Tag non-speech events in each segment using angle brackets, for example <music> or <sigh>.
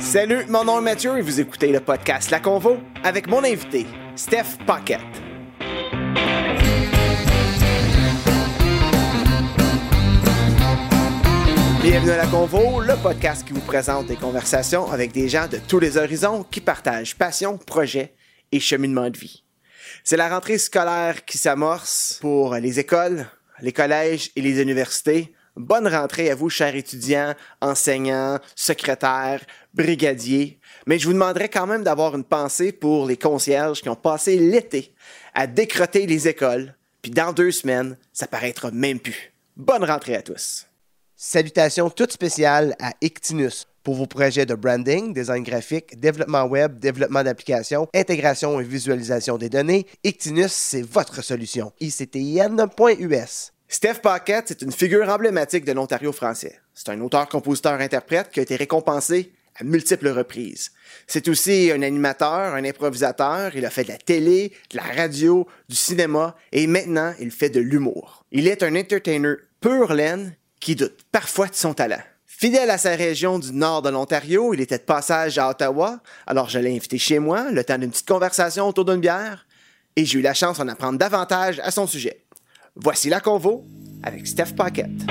Salut, mon nom est Mathieu et vous écoutez le podcast La Convo avec mon invité, Steph Pocket. Bienvenue à La Convo, le podcast qui vous présente des conversations avec des gens de tous les horizons qui partagent passion, projet et cheminement de vie. C'est la rentrée scolaire qui s'amorce pour les écoles, les collèges et les universités. Bonne rentrée à vous, chers étudiants, enseignants, secrétaires, brigadiers. Mais je vous demanderai quand même d'avoir une pensée pour les concierges qui ont passé l'été à décroter les écoles, puis dans deux semaines, ça paraîtra même plus. Bonne rentrée à tous. Salutations toutes spéciales à Ictinus pour vos projets de branding, design graphique, développement web, développement d'applications, intégration et visualisation des données. Ictinus, c'est votre solution. ICTN.us. Steph Paquette, c'est une figure emblématique de l'Ontario français. C'est un auteur-compositeur-interprète qui a été récompensé à multiples reprises. C'est aussi un animateur, un improvisateur. Il a fait de la télé, de la radio, du cinéma et maintenant il fait de l'humour. Il est un entertainer pur laine qui doute parfois de son talent. Fidèle à sa région du nord de l'Ontario, il était de passage à Ottawa, alors je l'ai invité chez moi, le temps d'une petite conversation autour d'une bière, et j'ai eu la chance d'en apprendre davantage à son sujet. Voici la convo avec Steph Paquette.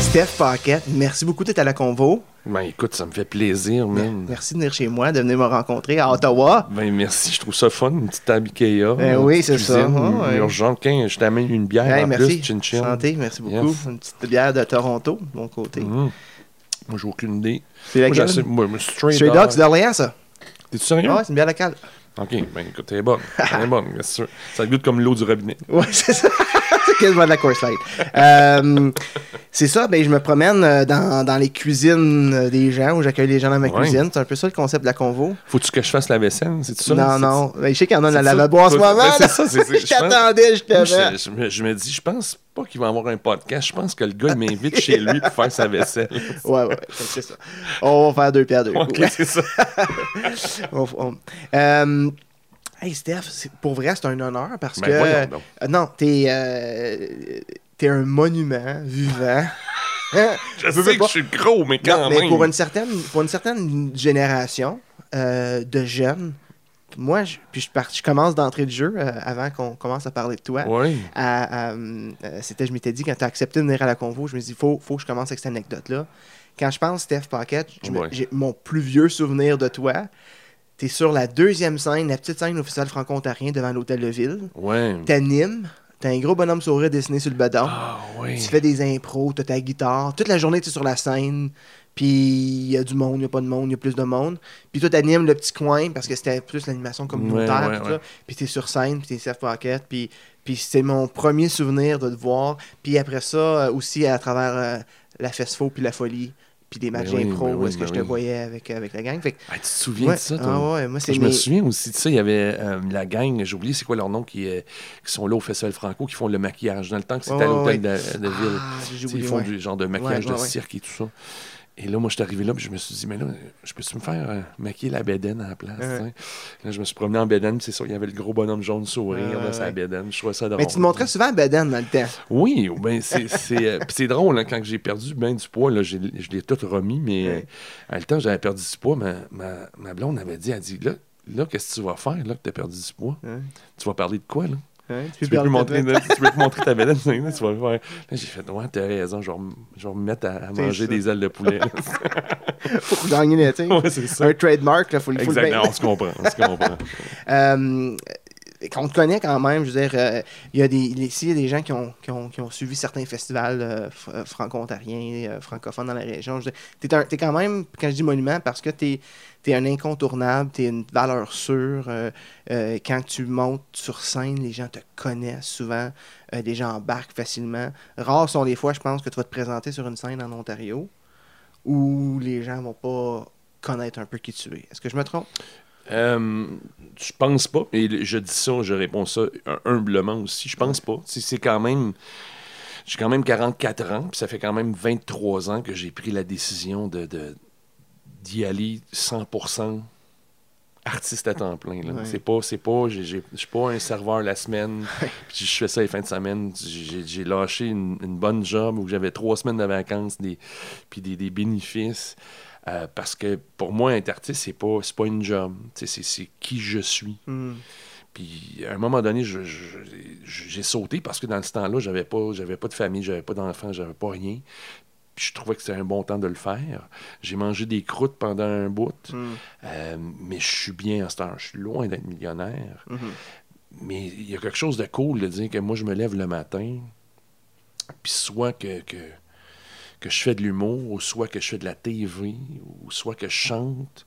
Steph Paquette, merci beaucoup d'être à la convo. Ben écoute, ça me fait plaisir, même. Merci de venir chez moi, de venir me rencontrer à Ottawa. Ben merci, je trouve ça fun, une petite table Ikea. Ben oui, c'est ça. Ouais. Urgent, qu'un, je t'amène une bière Hey, en merci. plus, chin chin. Santé, merci beaucoup. Yes. Une petite bière de Toronto, de mon côté. Mhm. Moi, j'ai aucune idée. C'est laquelle? moi, moi, Stray, Stray Dog. Dog, c'est d'Orléans, ça? T'es-tu sérieux? Ouais, c'est une bière locale. Ok, ben écoute, elle est bonne. Elle est bonne, bien sûr. Ça goûte comme l'eau du robinet. Ouais, c'est ça. C'est quasiment de la course light. Euh, c'est ça, ben, je me promène euh, dans, dans les cuisines euh, des gens, où j'accueille les gens dans ma Ouais. cuisine. C'est un peu ça le concept de la convo. Faut-tu que je fasse la vaisselle? C'est ça? non, non. Ben, je sais qu'il y en a dans la lavabo en ce moment. ben, ça, <laughs> je t'attendais, je, je me, je me dis, je pense pas qu'il va avoir un podcast. Je pense que le gars, il m'invite chez lui pour faire sa vaisselle. <laughs> Ouais, ouais, c'est ça. On va faire deux pierres deux <laughs> Ok, c'est ça. On- on- Euh, hey, Steph, pour vrai, c'est un honneur parce Ben, que. donc. Euh, non, t'es. euh, t'es un monument vivant. Hein? <laughs> Je veux sais pas. que je suis gros, mais quand Non, mais même. pour une certaine, pour une certaine génération euh, de jeunes, moi, je, puis je, je commence d'entrée de jeu euh, avant qu'on commence à parler de toi. Oui. Euh, C'était, je m'étais dit, quand tu as accepté de venir à la convo, je me suis dit, faut, faut que je commence avec cette anecdote-là. Quand je pense Steph je Ouais. j'ai mon plus vieux souvenir de toi. Tu es sur la deuxième scène, la petite scène au Festival franco-ontarien devant l'hôtel de ville. Ouais. T'animes, t'as un gros bonhomme sourire dessiné sur le bedon. Ah, oui. Tu fais des impros, tu as ta guitare. Toute la journée, tu es sur la scène. Puis il y a du monde, il n'y a pas de monde, il y a plus de monde. Puis toi, tu animes le petit coin parce que c'était plus l'animation communautaire. Ouais, ouais, ouais. Puis tu es sur scène, puis tu es Self Pocket. Puis, puis c'est mon premier souvenir de te voir. Puis après ça, euh, aussi à travers euh, la Fesfo puis la folie. Puis des matchs Ben oui, d'impro ben où oui, est-ce que ben je te oui. voyais avec, avec la gang. Fait que, Ah, tu te souviens ouais, de ça, toi? ah ouais, moi, c'est Je mes- me souviens aussi de ça. Il y avait euh, la gang, j'ai oublié c'est quoi leur nom, qui, euh, qui sont là au Festival Franco, qui font le maquillage. Dans le temps que c'était à l'hôtel de, de ville. Ah, oublié, ils font du genre de maquillage de cirque et tout ça. Et là, moi, je suis arrivé là, puis je me suis dit, mais là, je peux-tu me faire euh, maquiller la bédaine à la place? Ouais. Là, je me suis promené en bédaine, puis c'est ça, il y avait le gros bonhomme jaune sourire, Ouais, là, sa bédaine. Je trouvais ça drôle. Mais tu te montrais souvent à Beden dans le temps. Oui, ben c'est euh, drôle hein, quand j'ai perdu ben du poids là, je l'ai tout remis mais Ouais. euh, à le temps j'avais perdu du poids, ma, ma, ma blonde avait dit elle dit là là qu'est-ce que tu vas faire là que tu as perdu du poids? Tu vas parler de quoi là? Ouais, Tu peux plus montrer tu peux plus montrer ta là, tu vas le faire. Là, j'ai fait ouais, t'as raison, je vais, me- je vais me mettre à, à manger ça. des ailes de poulet. là. <laughs> pour gagner tu sais. ouais, c'est ça. Un trademark, il faut, le- faut le Exactement, bien- on se comprend, on se comprend. <laughs> Euh, qu'on te connaît quand même, je veux dire, euh, il y a des, y a des gens qui ont, qui ont, qui ont suivi certains festivals euh, euh, franco-ontariens, euh, francophones dans la région. Un- t'es quand même, quand je dis monument, parce que t'es es un incontournable, t'es une valeur sûre. quand tu montes sur scène, les gens te connaissent souvent, les gens embarquent facilement. Rares sont les fois, je pense, que tu vas te présenter sur une scène en Ontario où les gens vont pas connaître un peu qui tu es. Est-ce que je me trompe? Euh, je pense pas. Et je dis ça, je réponds ça hum- humblement aussi. Je pense pas. C'est quand même. J'ai quand même 44 ans, puis ça fait quand même 23 ans que j'ai pris la décision de d'y aller 100% artiste à temps plein. là. Ouais. C'est pas, c'est pas, je suis pas un serveur la semaine, <laughs> puis je fais ça les fins de semaine. J'ai j'ai lâché une, une bonne job où j'avais trois semaines de vacances, des, puis des, des bénéfices. Euh, parce que pour moi, être artiste, c'est pas, c'est pas une job. C'est qui je suis. Hmm. Puis à un moment donné, je- je- je- j'ai sauté parce que dans ce temps-là, j'avais pas, j'avais pas de famille, j'avais pas d'enfants, j'avais pas rien. Puis je trouvais que c'était un bon temps de le faire. J'ai mangé des croûtes pendant un bout, Hmm. euh, mais je suis bien à cette heure. Je suis loin d'être millionnaire. Mhm. Mais il y a quelque chose de cool de dire que moi, je me lève le matin, puis soit que, que, que je fais de l'humour, ou soit que je fais de la TV, ou soit que je chante,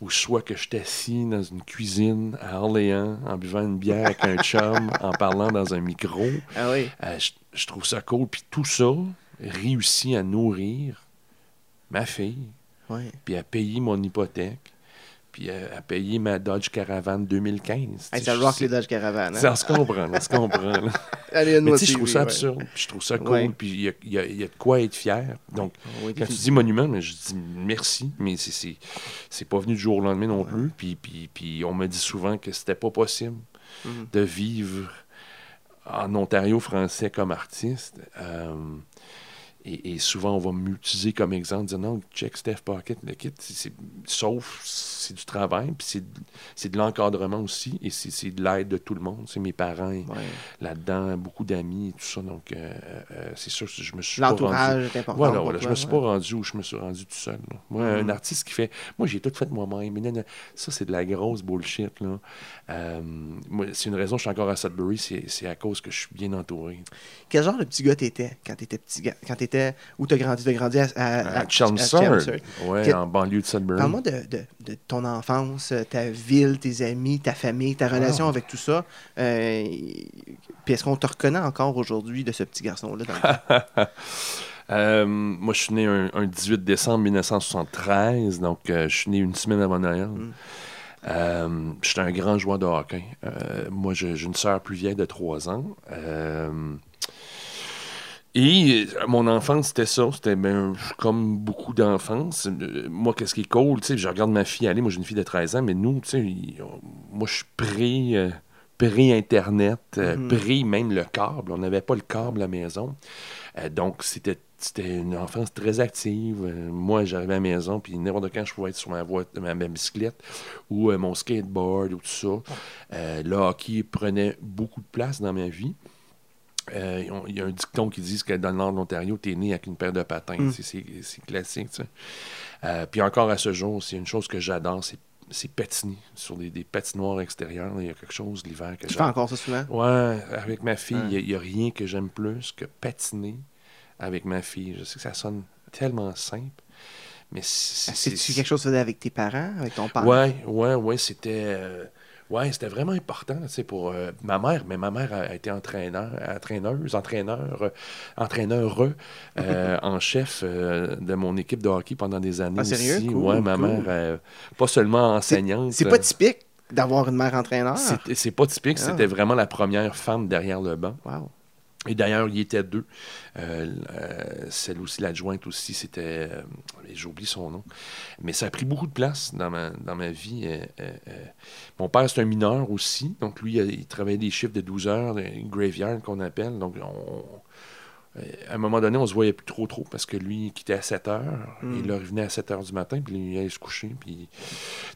ou soit que je suis assis dans une cuisine à Orléans en buvant une bière avec un <laughs> chum, en parlant dans un micro. Ah oui. Euh, je, je trouve ça cool. Puis tout ça réussit à nourrir ma fille, puis à payer mon hypothèque, puis à, à payer ma Dodge Caravan 2015. Hey, ça rock les Dodge Caravan. ça Hein? se comprend, ça se comprend. <laughs> Allez, Mais tu sais, je trouve ça ouais. absurde, puis je trouve ça cool, Ouais. puis il y a, il y a- il y a de quoi être fier. Donc, quand tu dis monument, mais je dis merci, mais c'est- pas venu du jour au lendemain non plus. Puis, puis, puis on me dit souvent que c'était pas possible Mhm. de vivre en Ontario français comme artiste. Euh, et, et souvent, on va m'utiliser comme exemple, dire non, check Steph Pocket, le kit, c'est- sauf c'est du travail, puis c'est de- c'est de l'encadrement aussi, et c'est c'est de l'aide de tout le monde. C'est mes parents Ouais. là-dedans, beaucoup d'amis et tout ça. Donc, euh, euh, c'est sûr que je me suis pas rendu. L'entourage est important. Voilà, voilà. Je me suis ouais. pas rendu où je me suis rendu tout seul. là. Moi, un Mhm. artiste qui fait. Moi, j'ai tout fait moi-même. mais non, non, Ça, c'est de la grosse bullshit. Là. Euh, c'est une raison que je suis encore à Sudbury, c'est, c'est à cause que je suis bien entouré. Quel genre de petit gars t'étais quand t'étais petit gars? Quand Où t'as grandi? T'as grandi à, à, À, Quel- en banlieue de Sudbury. Parle-moi de, de- de ton enfance, ta ville, tes amis, ta famille, ta relation avec tout ça. Euh, Puis est-ce qu'on te reconnaît encore aujourd'hui de ce petit garçon-là? dans le- <laughs> Euh, moi, je suis né un, un 18 décembre 1973, donc euh, je suis né une semaine avant Noël. Mm. Euh, je suis un grand joueur de hockey. Euh, moi, j'ai une sœur plus vieille de 3 ans. Et euh, mon enfance, c'était ça. C'était ben, comme beaucoup d'enfance. Euh, Moi, qu'est-ce qui est cool, tu sais, je regarde ma fille aller. Moi, j'ai une fille de 13 ans, mais nous, moi, je suis pré, euh, pré-Internet, euh, Mhm. pré même le câble. On n'avait pas le câble à la maison. Euh, donc, c'était c'était une enfance très active. Euh, moi, j'arrivais à la maison, puis n'importe quand je pouvais être sur ma, voiture, ma, ma bicyclette ou euh, mon skateboard ou tout ça. Euh, le hockey prenait beaucoup de place dans ma vie. Euh, Il y a un dicton qui dit que dans le nord de l'Ontario, tu es né avec une paire de patins. Mm. C'est- classique. Euh, puis encore à ce jour, c'est une chose que j'adore, c'est patiner sur des, des patinoires extérieures. Il y a quelque chose l'hiver que Tu fais encore ça souvent? Ouais, avec ma fille, il Ouais. n'y a, rien que j'aime plus que patiner avec ma fille. Je sais que ça sonne tellement simple, mais c'est. C'est-tu quelque chose que tu faisais avec tes parents, avec ton père? Ouais, ouais, ouais, c'était. euh, ouais, c'était vraiment important, pour euh, ma mère. Mais ma mère a été entraîneur, entraîneuse, entraîneur, euh, entraîneur euh, en chef euh, de mon équipe de hockey pendant des années Ah, sérieux? Cool, ouais, ma mère, pas seulement enseignante. C'est pas typique d'avoir une mère entraîneur? c'est- C'est pas typique, Ah. c'était vraiment la première femme derrière le banc. Wow. Et d'ailleurs, il y était deux. Euh, euh, celle aussi, l'adjointe aussi, c'était. euh, J'oublie son nom. Mais ça a pris beaucoup de place dans ma, dans ma vie. Mon père, c'est un mineur aussi. Donc, lui, il travaillait des chiffres de 12 heures, de graveyard qu'on appelle. Donc, on- à un moment donné, on se voyait plus trop trop parce que lui, il quittait à 7 heures. Mm. Là, il revenait à 7 heures du matin, puis il allait se coucher. Puis, tu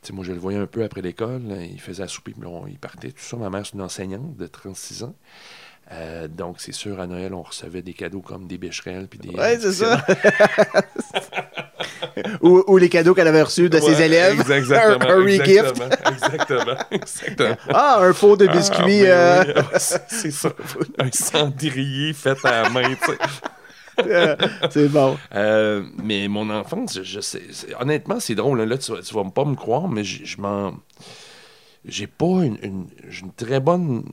sais, moi, je le voyais un peu après l'école. Il faisait à souper, puis on- il partait. Tout ça. Ma mère, c'est une enseignante de 36 ans. Euh, donc, c'est sûr, à Noël, on recevait des cadeaux comme des bécherelles. Puis des, Ouais, c'est ça. <laughs> ou, ou les cadeaux qu'elle avait reçus de ses élèves. Exactement. un, un re-gift. Exactement. <laughs> <laughs> Ah, un pot de biscuits. Ah, euh, oui, c'est ça. Un cendrier fait à la main, tu sais. euh, c'est bon. Euh, mais mon enfance, je, je sais. Honnêtement, c'est drôle. Là, Là, tu, vas, tu vas pas me croire, mais je, m'en. J'ai pas une, une très bonne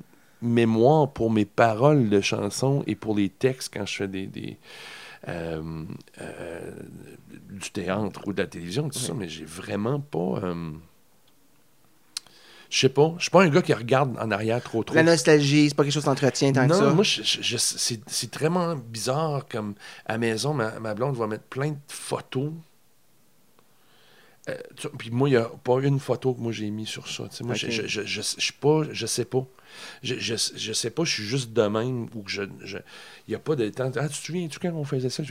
mémoire pour mes paroles de chansons et pour les textes quand je fais des. des, euh, euh, du théâtre ou de la télévision, tout ça, mais j'ai vraiment pas. euh, je sais pas. Je suis pas un gars qui regarde en arrière trop trop. La nostalgie, c'est pas quelque chose d'entretien tant que Non, ça. moi, je- je- je- c'est c'est vraiment bizarre. Comme à la maison, ma, ma blonde va mettre plein de photos Euh, tu- puis moi, il n'y a pas une photo que moi j'ai mis sur ça. Tu moi, je, je, je, je, je suis pas, je sais pas. Je, je, je sais pas, je suis juste de même ou que je. je- Il n'y a pas de temps. Ah, tu te souviens-tu quand on faisait ça?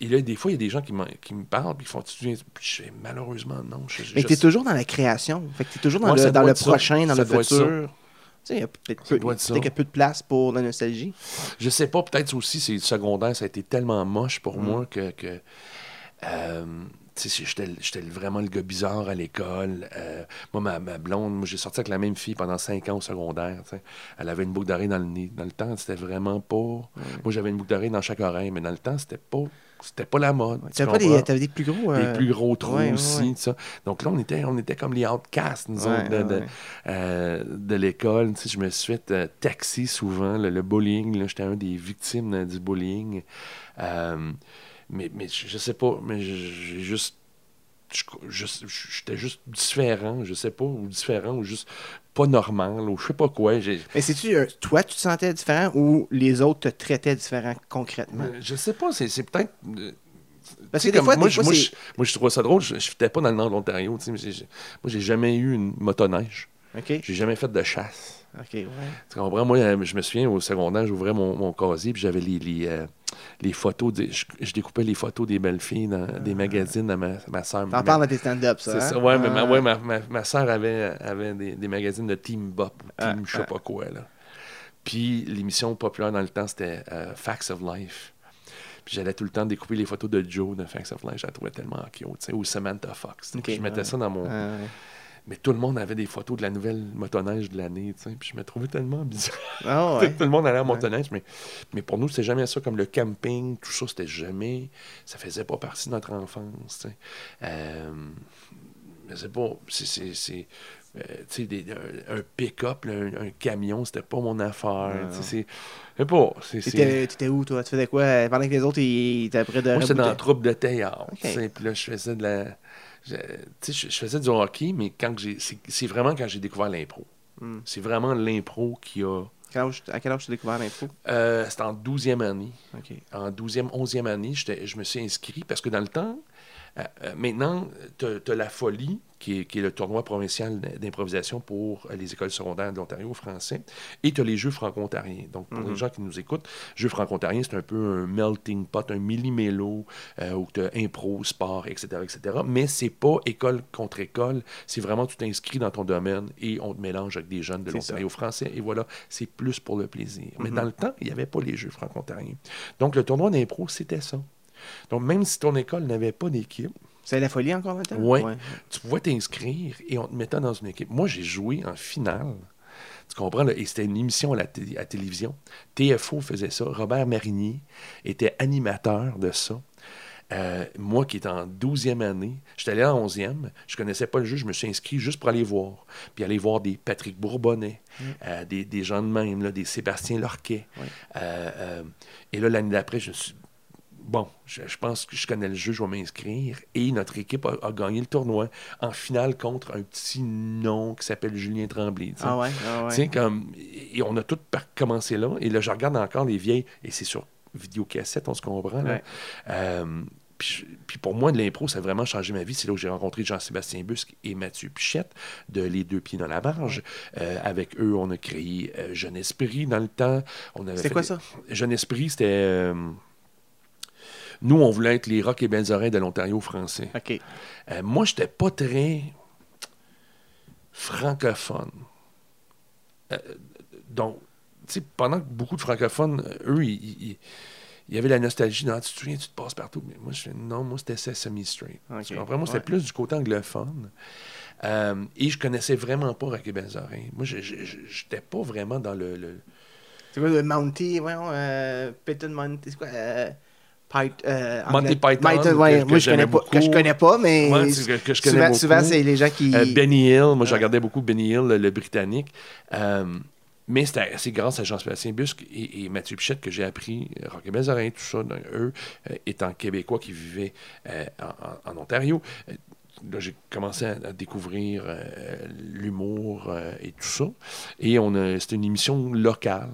Et là, des fois, il y a des gens qui, qui me parlent, puis ils font Tu te souviens? Je fais malheureusement non. Je, je- Mais t'es sais- toujours dans la création. Fait que t'es toujours dans Ouais, le, dans ça. prochain, dans Ça le futur. Tu sais, il y a peut-être peu- de place pour la nostalgie. Je sais pas, peut-être aussi, c'est secondaire, ça a été tellement moche pour Mm. moi que. que euh, tu j'étais vraiment le gars bizarre à l'école. Euh, moi, ma, ma blonde, moi, j'ai sorti avec la même fille pendant cinq ans au secondaire. Elle avait une boucle d'oreille dans le nez. Dans le temps, c'était vraiment pas. Moi, j'avais une boucle d'oreille dans chaque oreille, mais dans le temps, c'était pas. C'était pas la mode. tu pas des, t'avais des plus gros. Des euh, plus gros trous ouais, aussi. ouais. Donc là, on était, on était comme les outcasts, nous autres, de, de, euh, de l'école. Je me suis fait taxer souvent, le, le bullying. J'étais un des victimes du bullying. Mais, mais je, je sais pas, mais j'ai juste. J'étais juste différent, je sais pas, ou différent, ou juste pas normal, ou je sais pas quoi. Mais c'est-tu, euh, toi, tu te sentais différent ou les autres te traitaient différent concrètement? Euh, Je sais pas, c'est peut-être. euh, Parce que des fois, moi, des je, fois, moi, je, moi, je trouvais ça drôle. Je ne fitais pas dans le nord de l'Ontario. Moi, j'ai jamais eu une motoneige. J'ai jamais fait de chasse. OK, ouais. Tu comprends? Moi, euh, je me souviens, au secondaire, j'ouvrais mon, mon casier puis j'avais les, les, euh, les photos. je, je découpais les photos des belles filles dans des magazines à ma, ma soeur. Ah. T'en parles dans tes stand-up, ça. C'est hein? ça, ouais, mais ma, Ah. ouais, ma, ma, ma soeur avait, avait des, des magazines de Team Bop ou Ah, Team je sais ah. pas quoi. Là. Puis l'émission populaire dans le temps, c'était euh, Facts of Life. Puis j'allais tout le temps découper les photos de Joe de Facts of Life. Je la trouvais tellement cute. tu sais, Ou Samantha Fox. Je mettais ça dans mon. Mais tout le monde avait des photos de la nouvelle motoneige de l'année. tu sais, Puis je me trouvais tellement bizarre. <laughs> Ah, ouais. Tout le monde allait en motoneige, mais, mais pour nous, c'était jamais ça. Comme le camping, tout ça, c'était jamais. Ça faisait pas partie de notre enfance. tu sais. Euh, mais c'est pas. C'est. euh, tu sais, un, un pick-up, un, un camion, c'était pas mon affaire. C'est pas. T'étais où, toi? Tu faisais quoi? Pendant que les autres, ils étaient près de Moi, j'étais dans la troupe de théâtre. Puis là, je faisais de la. Je- je, faisais du hockey, mais quand j'ai. C'est vraiment quand j'ai découvert l'impro. Hmm. C'est vraiment l'impro qui a. Quel âge- à quel âge tu as découvert l'info? Euh, C'était en 12e année. En 12e, 11e année, je me suis inscrit parce que dans le temps, euh, euh, maintenant, tu as, la folie, qui est, qui est le tournoi provincial d'improvisation pour euh, les écoles secondaires de l'Ontario français, et tu as les Jeux franco-ontariens. Donc, pour les gens qui nous écoutent, Jeux franco-ontariens, c'est un peu un melting pot, un millimélo, euh, où tu as impro, sport, etc., etc. Mais c'est pas école contre école, c'est vraiment tu t'inscris dans ton domaine et on te mélange avec des jeunes de l'Ontario français, et voilà, c'est plus pour le plaisir. Mais dans le temps, il n'y avait pas les Jeux franco-ontariens. Donc, le tournoi d'impro, c'était ça. Donc, même si ton école n'avait pas d'équipe, C'est la folie encore maintenant? Ouais. tu pouvais t'inscrire et on te mettait dans une équipe. Moi, j'ai joué en finale. Tu comprends? là? Et c'était une émission à la à télévision. TFO faisait ça. Robert Marinier était animateur de ça. Euh, moi qui étais en 12e année, j'étais allé en 11e, je connaissais pas le jeu, je me suis inscrit juste pour aller voir. Puis aller voir des Patrick Bourbonnais, euh, des, des gens de même, là, des Sébastien Lorquet. Euh, et là, l'année d'après, je me suis bon, je, je pense que je connais le jeu, je vais m'inscrire. Et notre équipe a, a gagné le tournoi en finale contre un petit nom qui s'appelle Julien Tremblay. Ah ouais? Ah ouais. comme, et on a tout commencé là. Et là, je regarde encore les vieilles, et c'est sur vidéocassette, on se comprend. Là. Ouais. Euh, puis, pour moi, de l'impro, ça a vraiment changé ma vie. C'est là où j'ai rencontré Jean-Sébastien Busque et Mathieu Pichette de Les Deux Pieds dans la Marge. Euh, avec eux, on a créé euh, Jeune Esprit dans le temps. Fait quoi ça? Jeune Esprit, c'était. Nous, on voulait être les rocs et oreilles de l'Ontario français. OK. Euh, moi, j'étais pas très francophone. Euh, donc, tu sais, pendant que beaucoup de francophones, euh, eux, ils, ils- il y avait la nostalgie dans tu te souviens, tu te passes partout. Mais moi, je fais non, moi, c'était Sesame Street. Ok. Tu comprends? Moi, c'était Ouais. plus du côté anglophone. Euh, et je connaissais vraiment pas Rock et Belles Oreilles. Moi, j'étais pas vraiment dans le- le, C'est quoi le Mounty? Voyons, euh, Mounty, c'est quoi? Euh, Euh, Monty Python, que- ouais, que moi, je connais pas, que je beaucoup. connais pas, mais Ouais, que- que je connais souvent, souvent, c'est les gens qui... Euh, Benny Hill, moi je regardais beaucoup Benny Hill, le, le britannique. Euh, mais c'était- c'est grâce à Jean-Sébastien Busque et, et Mathieu Pichette que j'ai appris euh, Rock et Belles Oreilles, tout ça. Donc, eux, étant québécois qui vivaient en, en- Ontario, là, j'ai commencé à, à découvrir euh, l'humour euh, et tout ça. Et on a- c'était une émission locale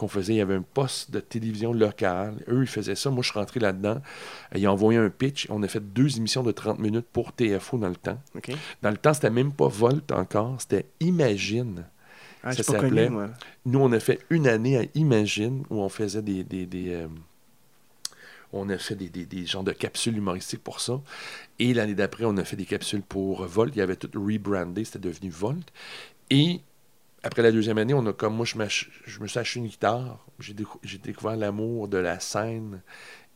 qu'on faisait. Il y avait un poste de télévision locale. Eux, ils faisaient ça. Moi, je suis rentré là-dedans. Ils ont envoyé un pitch. On a fait deux émissions de 30 minutes pour TFO dans le temps. Dans le temps, c'était même pas Volt encore. C'était Imagine. Ah, Ça s'appelait-. Nous, on a fait une année à Imagine où on faisait des. des, des, euh, on a fait des, des, des genres de capsules humoristiques pour ça. Et l'année d'après, on a fait des capsules pour Volt. Il y avait tout rebrandé, c'était devenu Volt. Et après la deuxième année, on a comme moi, je, me suis acheté une guitare. J'ai décou- j'ai découvert l'amour de la scène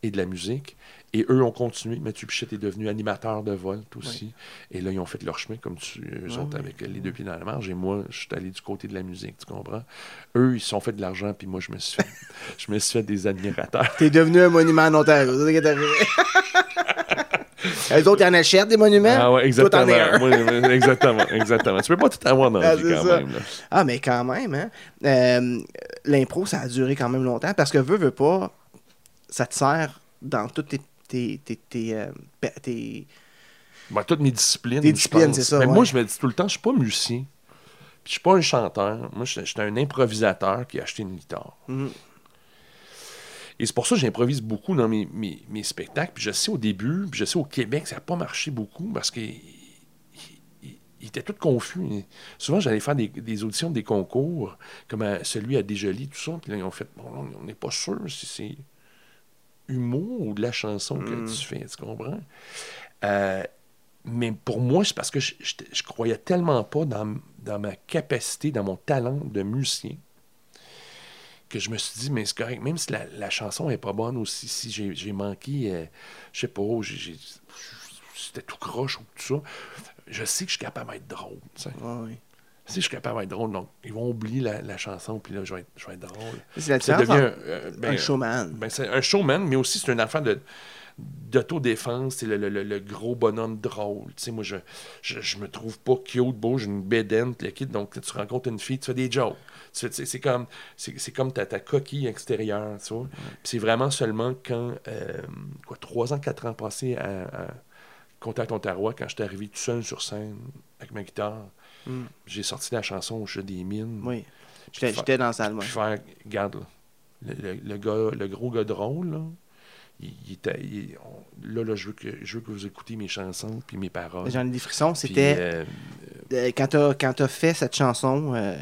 et de la musique. Et eux ont continué. Mathieu Pichette est devenu animateur de Volt aussi. Et là, ils ont fait leur chemin, comme tu, eux autres, avec les deux pieds dans la marge. Et moi, je suis allé du côté de la musique, tu comprends? Eux, ils se sont fait de l'argent, puis moi, je me suis fait, <laughs> je me suis fait des admirateurs. T'es devenu un monument en Ontario. <laughs> C'est ça qui est arrivé. <laughs> Les autres, ils en achètent des monuments? Ah ouais, exactement. exactement, exactement. Tu peux pas tout avoir dans la Ah, vie, quand ça. même. là. Ah, mais quand même, hein. Euh, L'impro, ça a duré quand même longtemps parce que veux, veux pas, ça te sert dans toutes tes. tes, tes, tes, euh, tes- Ben, toutes mes disciplines. Tes disciplines, c'est ça, Mais ouais. moi, je me dis tout le temps, je suis pas musicien. Puis je suis pas un chanteur. Moi, je suis un improvisateur qui a acheté une guitare. Mhm. Et c'est pour ça que j'improvise beaucoup dans mes, mes, mes spectacles. Puis je sais au début, puis je sais au Québec, ça n'a pas marché beaucoup parce qu'ils ils- ils étaient tous confus. Souvent, j'allais faire des, des auditions, des concours, comme à- celui à Desjolies, tout ça. Puis là, ils ont fait, bon, on n'est pas sûr si c'est humour ou de la chanson que Mm. tu fais, tu comprends? Euh, mais pour moi, c'est parce que je, je, je croyais tellement pas dans, dans ma capacité, dans mon talent de musicien, que je me suis dit, mais c'est correct, même si la, la chanson est pas bonne ou si, si j'ai manqué, euh, je sais pas, c'était tout croche ou tout ça, je sais que je suis capable d'être drôle. tu sais. Je sais que je suis capable d'être drôle, donc ils vont oublier la, la chanson, puis là, je vais être, je vais être drôle. C'est la Ça devient euh, un ben, showman. ben, c'est un showman, mais aussi c'est une affaire de d'autodéfense, c'est le, le- le- le gros bonhomme drôle. Tu sais, moi, je, je, je me trouve pas cute, beau, j'ai une bédaine, le kit, donc tu rencontres une fille, tu fais des jokes. Tu tu C'est comme, c'est comme ta, ta coquille extérieure, tu vois. Puis c'est vraiment seulement quand, euh, quoi, trois ans, quatre ans passés à, à Contact Ontario, quand j'étais arrivé tout seul sur scène avec ma guitare, Mm. j'ai sorti la chanson au jeu des mines. Oui. J'étais dans la salle, moi. puis faire, regarde, là, le, le- le gars, le gros gars drôle, là, il, il était, il- on- là, là, je veux, que, je veux que vous écoutiez mes chansons puis mes paroles. J'en ai des frissons. C'était. euh, euh, quand quand t'as fait cette chanson euh,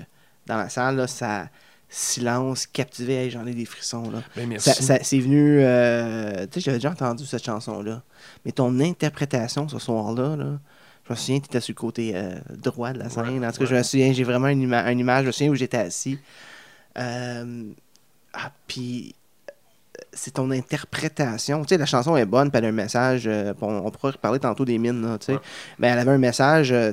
dans la salle, là, ça. Silence, captivé, Hey, j'en ai des frissons. Là. ben, merci. Ça, ça- c'est venu. euh, tu sais, j'avais déjà entendu cette chanson-là. Mais ton interprétation ce soir-là, là, je me souviens, tu étais sur le côté euh, droit de la scène. Ouais, en tout cas, je me souviens, j'ai vraiment une, ima- une image. Je me souviens où j'étais assis. Euh, ah, puis. C'est ton interprétation. Tu sais, la chanson est bonne, puis elle a un message. euh, on, on pourra reparler tantôt des mines, là, tu sais. Ouais. Mais elle avait un message euh,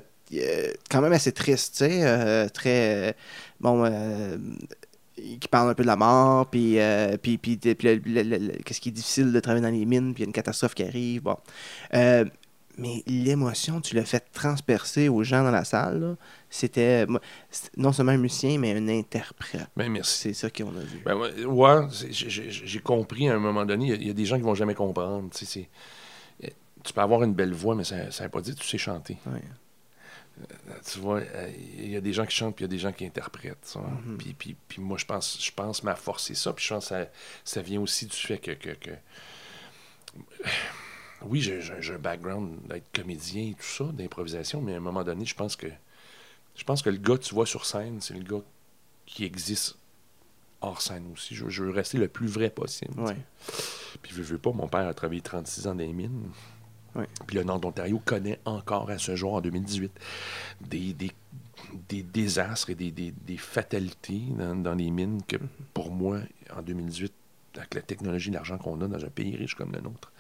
quand même assez triste, tu sais. euh, très. euh, bon. euh, qui parle un peu de la mort, puis, euh, puis, puis, qu'est-ce qui est difficile de travailler dans les mines, puis il y a une catastrophe qui arrive. Bon. Euh, mais l'émotion, tu l'as fait transpercer aux gens dans la salle. C'était non seulement un musicien, mais un interprète. Ben, merci. C'est ça qu'on a vu. Ben, ouais, j'ai- compris à un moment donné, il y a- il y, a des gens qui vont jamais comprendre. tu euh, Tu peux avoir une belle voix, mais ça ne veut pas dire que tu sais chanter. Ouais. Tu vois, euh, il y a des gens qui chantent, puis il y a des gens qui interprètent. ça. Mhm. puis, puis, puis moi, je pense, je pense ma force, c'est ça. Puis je pense que ça, ça vient aussi du fait que... que- que- <sighs> Oui, j'ai un background d'être comédien et tout ça, d'improvisation, mais à un moment donné, je pense que je pense que le gars que tu vois sur scène, c'est le gars qui existe hors scène aussi. Je, veux- je veux rester le plus vrai possible. Ouais. Puis je veux pas, mon père a travaillé 36 ans dans les mines. Puis le Nord d'Ontario connaît encore à ce jour, en 2018, des, des, désastres et des, fatalités dans, les mines que, pour moi, en 2018, avec la technologie et l'argent qu'on a dans un pays riche comme le nôtre,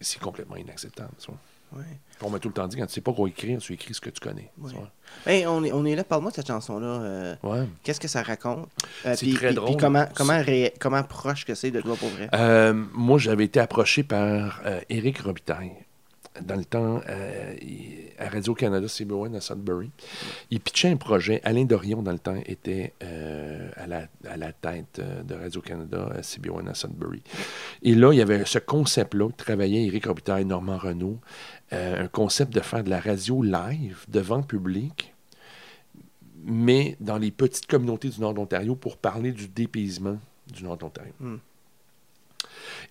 c'est complètement inacceptable. vois. Ouais. On m'a tout le temps dit, quand tu sais pas quoi écrire, tu écris ce que tu connais. Ouais. Ben, on, est, on est là, parle-moi de cette chanson-là. euh, Ouais. Qu'est-ce que ça raconte? Euh, C'est très drôle. Comment, comment, ré- comment proche que c'est de toi pour vrai? Euh, moi, j'avais été approché par euh, Éric Robitaille. Dans le temps, il- à Radio-Canada, CBON à Sudbury. Il pitchait un projet. Alain Dorion, dans le temps, était à, la, à la tête de Radio-Canada à CBON à Sudbury. Et là, il y avait ce concept-là. Travaillait Éric Robitaille, Normand Renault. Euh, un concept de faire de la radio live devant le public, mais dans les petites communautés du nord de l'Ontario pour parler du dépaysement du nord de l'Ontario. Mm.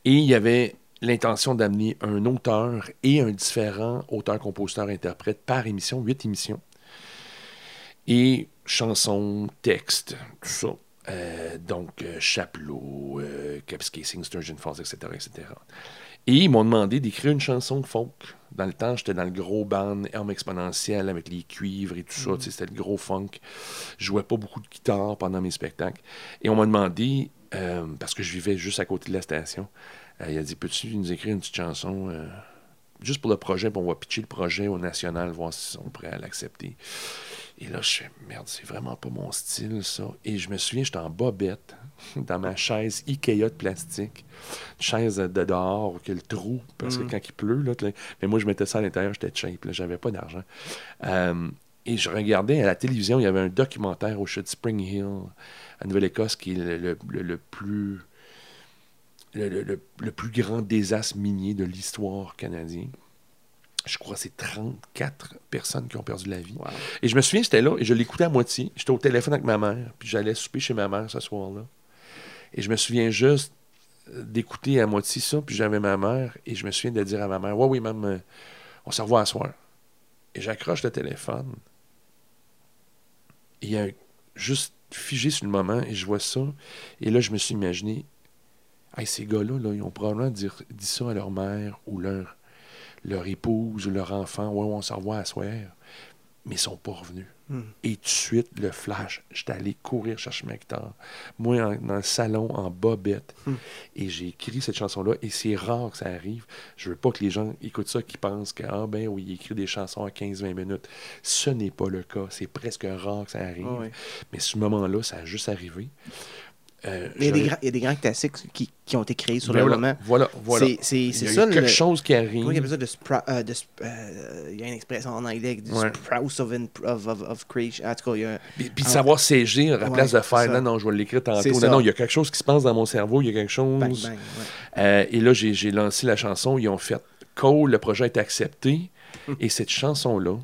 Et il y avait l'intention d'amener un auteur et un différent auteur, compositeur, interprète par émission, huit émissions. Et chansons, textes, tout ça. Euh, donc, euh, Chapelot, euh, Capscasing, Sturgeon Falls, etc., etc. Et ils m'ont demandé d'écrire une chanson folk. Dans le temps, j'étais dans le gros band Herme exponentielle avec les cuivres et tout ça. sais, C'était le gros funk. Je jouais pas beaucoup de guitare pendant mes spectacles. Et on m'a demandé, euh, parce que je vivais juste à côté de la station, euh, il a dit Peux-tu nous écrire une petite chanson euh, juste pour le projet, puis on va pitcher le projet au national, voir si on prêt à l'accepter. Et là, je fais merde, c'est vraiment pas mon style, ça. Et je me souviens, j'étais en bobette, <laughs> dans ma chaise Ikea de plastique, une chaise de dehors, qui a le trou, parce que Mm. quand il pleut, là, mais moi, je mettais ça à l'intérieur, j'étais cheap, là, j'avais pas d'argent. Euh, et je regardais à la télévision, il y avait un documentaire au chute Spring Hill, à Nouvelle-Écosse, qui est le, le- le- le plus. Le, le- le- le plus grand désastre minier de l'histoire canadienne. Je crois que c'est 34 personnes qui ont perdu la vie. Wow. Et je me souviens, j'étais là et je l'écoutais à moitié. J'étais au téléphone avec ma mère, puis j'allais souper chez ma mère ce soir-là. Et je me souviens juste d'écouter à moitié ça, puis j'avais ma mère, et je me souviens de dire à ma mère Ouais, oui, maman, euh, on se revoit à soir. Et j'accroche le téléphone. Et il y a un- juste figé sur le moment, et je vois ça. Et là, je me suis imaginé Hey, ces gars-là, là, ils ont probablement dit, dit ça à leur mère ou leur, leur épouse ou leur enfant. Ouais, on se revoit à soir. Mais ils sont pas revenus. Mm. Et tout de suite, le flash, j'étais allé courir chercher ma guitare. Moi, en- dans le salon, en bobette. Hmm. Et j'ai écrit cette chanson-là. Et c'est rare que ça arrive. Je veux pas que les gens écoutent ça, qu'ils pensent que, ah ben oui, il écrit des chansons à 15-20 minutes. Ce n'est pas le cas. C'est presque rare que ça arrive. Ah. Mais ce moment-là, ça a juste arrivé. Euh, il y, a des grands, il y a des grands classiques qui, qui ont été créés sur Ben le voilà, moment. Voilà, voilà. C'est- y a ça quelque le. chose qui arrive. Il appelle ça? De spra- euh, de euh, Il y a une expression en anglais du Ouais. sprouse of, in- of, of, of creation. En tout cas, il y a Puis, puis de Ah. savoir saisir à la Ouais, place de faire non, non, je vais l'écrire tantôt. Non, ça. non, il y a quelque chose qui se passe dans mon cerveau, il y a quelque chose. bang bang. ouais. Euh, et là, j'ai lancé la chanson, ils ont fait Cole, le projet est accepté. <laughs> et cette chanson-là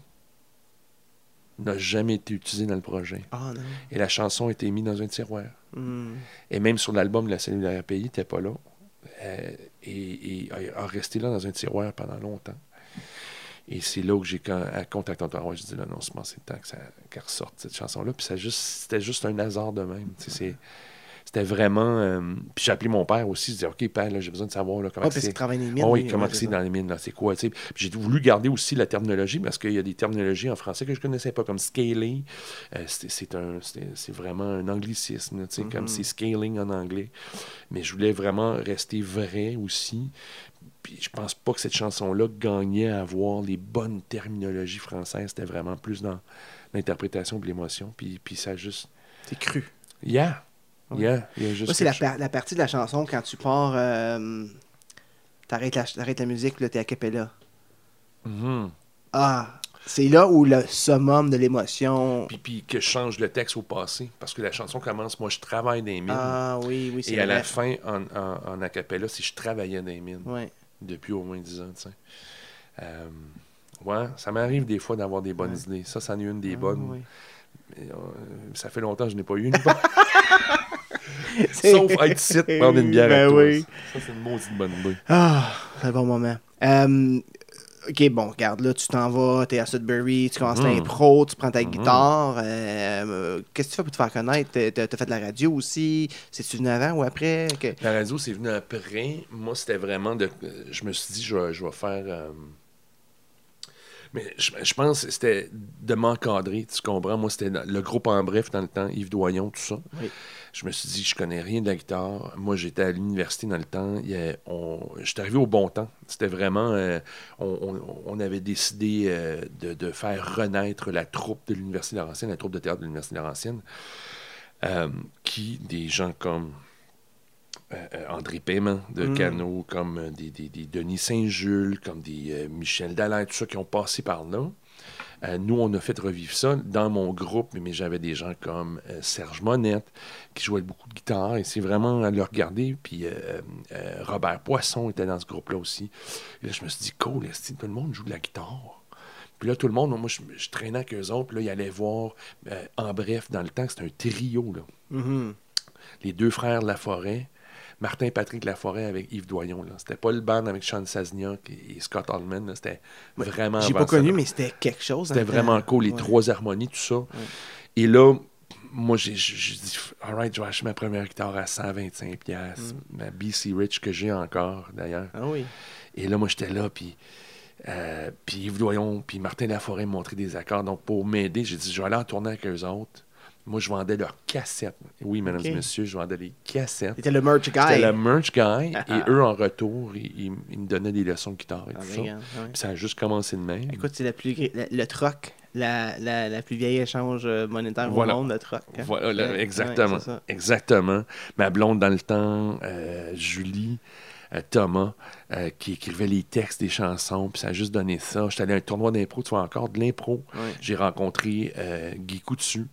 n'a jamais été utilisée dans le projet. Ah non. Et la chanson a été mise dans un tiroir. Hmm. Et même sur l'album La cellule à pays, n'était pas là. Euh, et, et a, resté là dans un tiroir pendant longtemps. Et c'est là que j'ai contacté Roy, je dis là, non, c'est le temps qu'elle ressorte, cette chanson-là. Puis c'était juste un hasard de même. C'était vraiment. euh, Puis j'ai appelé mon père aussi, je dis OK, père, là, j'ai besoin de savoir là, comment Ah, c'est. dans les mines. Oui, comment c'est dans les mines, c'est quoi, tu sais. Puis j'ai voulu garder aussi la terminologie parce qu'il y a des terminologies en français que je connaissais pas, comme scaling. Euh, c'est un, vraiment un anglicisme, tu sais, comme c'est scaling en anglais. Mais je voulais vraiment rester vrai aussi. Puis je pense pas que cette chanson-là gagnait à avoir les bonnes terminologies françaises. C'était vraiment plus dans l'interprétation de l'émotion. Puis, puis ça juste. C'est cru. Yeah! Ouais. Yeah! Il y a juste Moi, c'est la, par- partie de la chanson quand tu pars. euh, T'arrêtes la, t'arrêtes la musique, puis là, t'es à cappella. Mhm. Ah, c'est là où le summum de l'émotion. Puis, puis que je change le texte au passé. Parce que la chanson commence, moi, je travaille dans les mines. Ah oui, oui, c'est et à la fin, en, en, en acapella, c'est je travaillais dans les mines Ouais. depuis au moins 10 ans. tu sais. Euh, ouais, ça m'arrive des fois d'avoir des bonnes Ouais. idées. Ça, c'en est une des Ah, bonnes. oui. Mais, euh, ça fait longtemps que je n'ai pas eu une bonne. <laughs> <laughs> Sauf être ici, prendre une bière Ben avec toi. oui. Ça, c'est une maudite bonne idée. Ah, c'est un bon moment. Euh, ok, bon, regarde, là, tu t'en vas, t'es à Sudbury, tu commences Mhm. l'impro, tu prends ta Mhm. guitare. euh, Qu'est-ce que tu fais pour te faire connaître? T'as- fait de la radio aussi? C'est-tu venu avant ou après? Que- La radio, c'est venu après. Moi, c'était vraiment de. Je me suis dit, je vais, je vais faire. euh, Mais je, je pense que c'était de m'encadrer, tu comprends? Moi, c'était le groupe en bref dans le temps, Yves Doyon, tout ça. Oui. Je me suis dit, je connais rien de la guitare. Moi, j'étais à l'université dans le temps. J'étais arrivé au bon temps. C'était vraiment. euh, on, avait décidé euh, de, de faire renaître la troupe de l'Université Laurentienne, la troupe de théâtre de l'Université Laurentienne, euh, qui, des gens comme André Paiement de Mm. Cano, comme des, des- des Denis Saint-Jules, comme des Michel Dallaire, tout ça qui ont passé par là. Euh, nous, on a fait revivre ça dans mon groupe, mais j'avais des gens comme euh, Serge Monette qui jouaient beaucoup de guitare, et c'est vraiment à le regarder. Puis euh, Robert Poisson était dans ce groupe-là aussi. Et là, je me suis dit, cool, esti, tout le monde joue de la guitare? Puis là, tout le monde, moi, je, je traînais avec eux autres. Puis là, ils allaient voir, en bref, dans le temps, c'était un trio, là. Mhm. Les deux frères de la forêt. Martin Patrick Laforêt avec Yves Doyon. C'était pas le band avec Sean Sazniak et, Scott Allman. C'était vraiment. J'ai pas connu, mais c'était quelque chose. C'était hein, vraiment cool, les ouais. trois harmonies, tout ça. Et là, moi, j'ai dit, alright, je vais acheter ma première guitare à 125$, piastres, Mm. ma BC Rich que j'ai encore, d'ailleurs. Ah oui. Et là, moi, j'étais là, puis. euh, puis Yves Doyon, puis Martin Laforêt me montraient des accords. Donc, pour m'aider, j'ai dit, je vais aller en tourner avec eux autres. Moi, je vendais leurs cassettes. Oui, mesdames et messieurs, je vendais les cassettes. C'était le merch guy. C'était le merch guy. <laughs> et eux, en retour, ils, me donnaient des leçons de guitare et Ah, tout ben, ça. ouais. Puis ça a juste commencé de même. Écoute, c'est la plus, la- le troc, la, la, la plus vieille échange euh, monétaire Voilà. au monde, le troc. hein. Voilà, là, exactement. ouais, exactement. Ma blonde dans le temps, euh, Julie, euh, Thomas, euh, qui écrivait les textes des chansons, puis ça a juste donné ça. J'étais allé à un tournoi d'impro, tu vois encore de l'impro. J'ai rencontré Guy Coutu,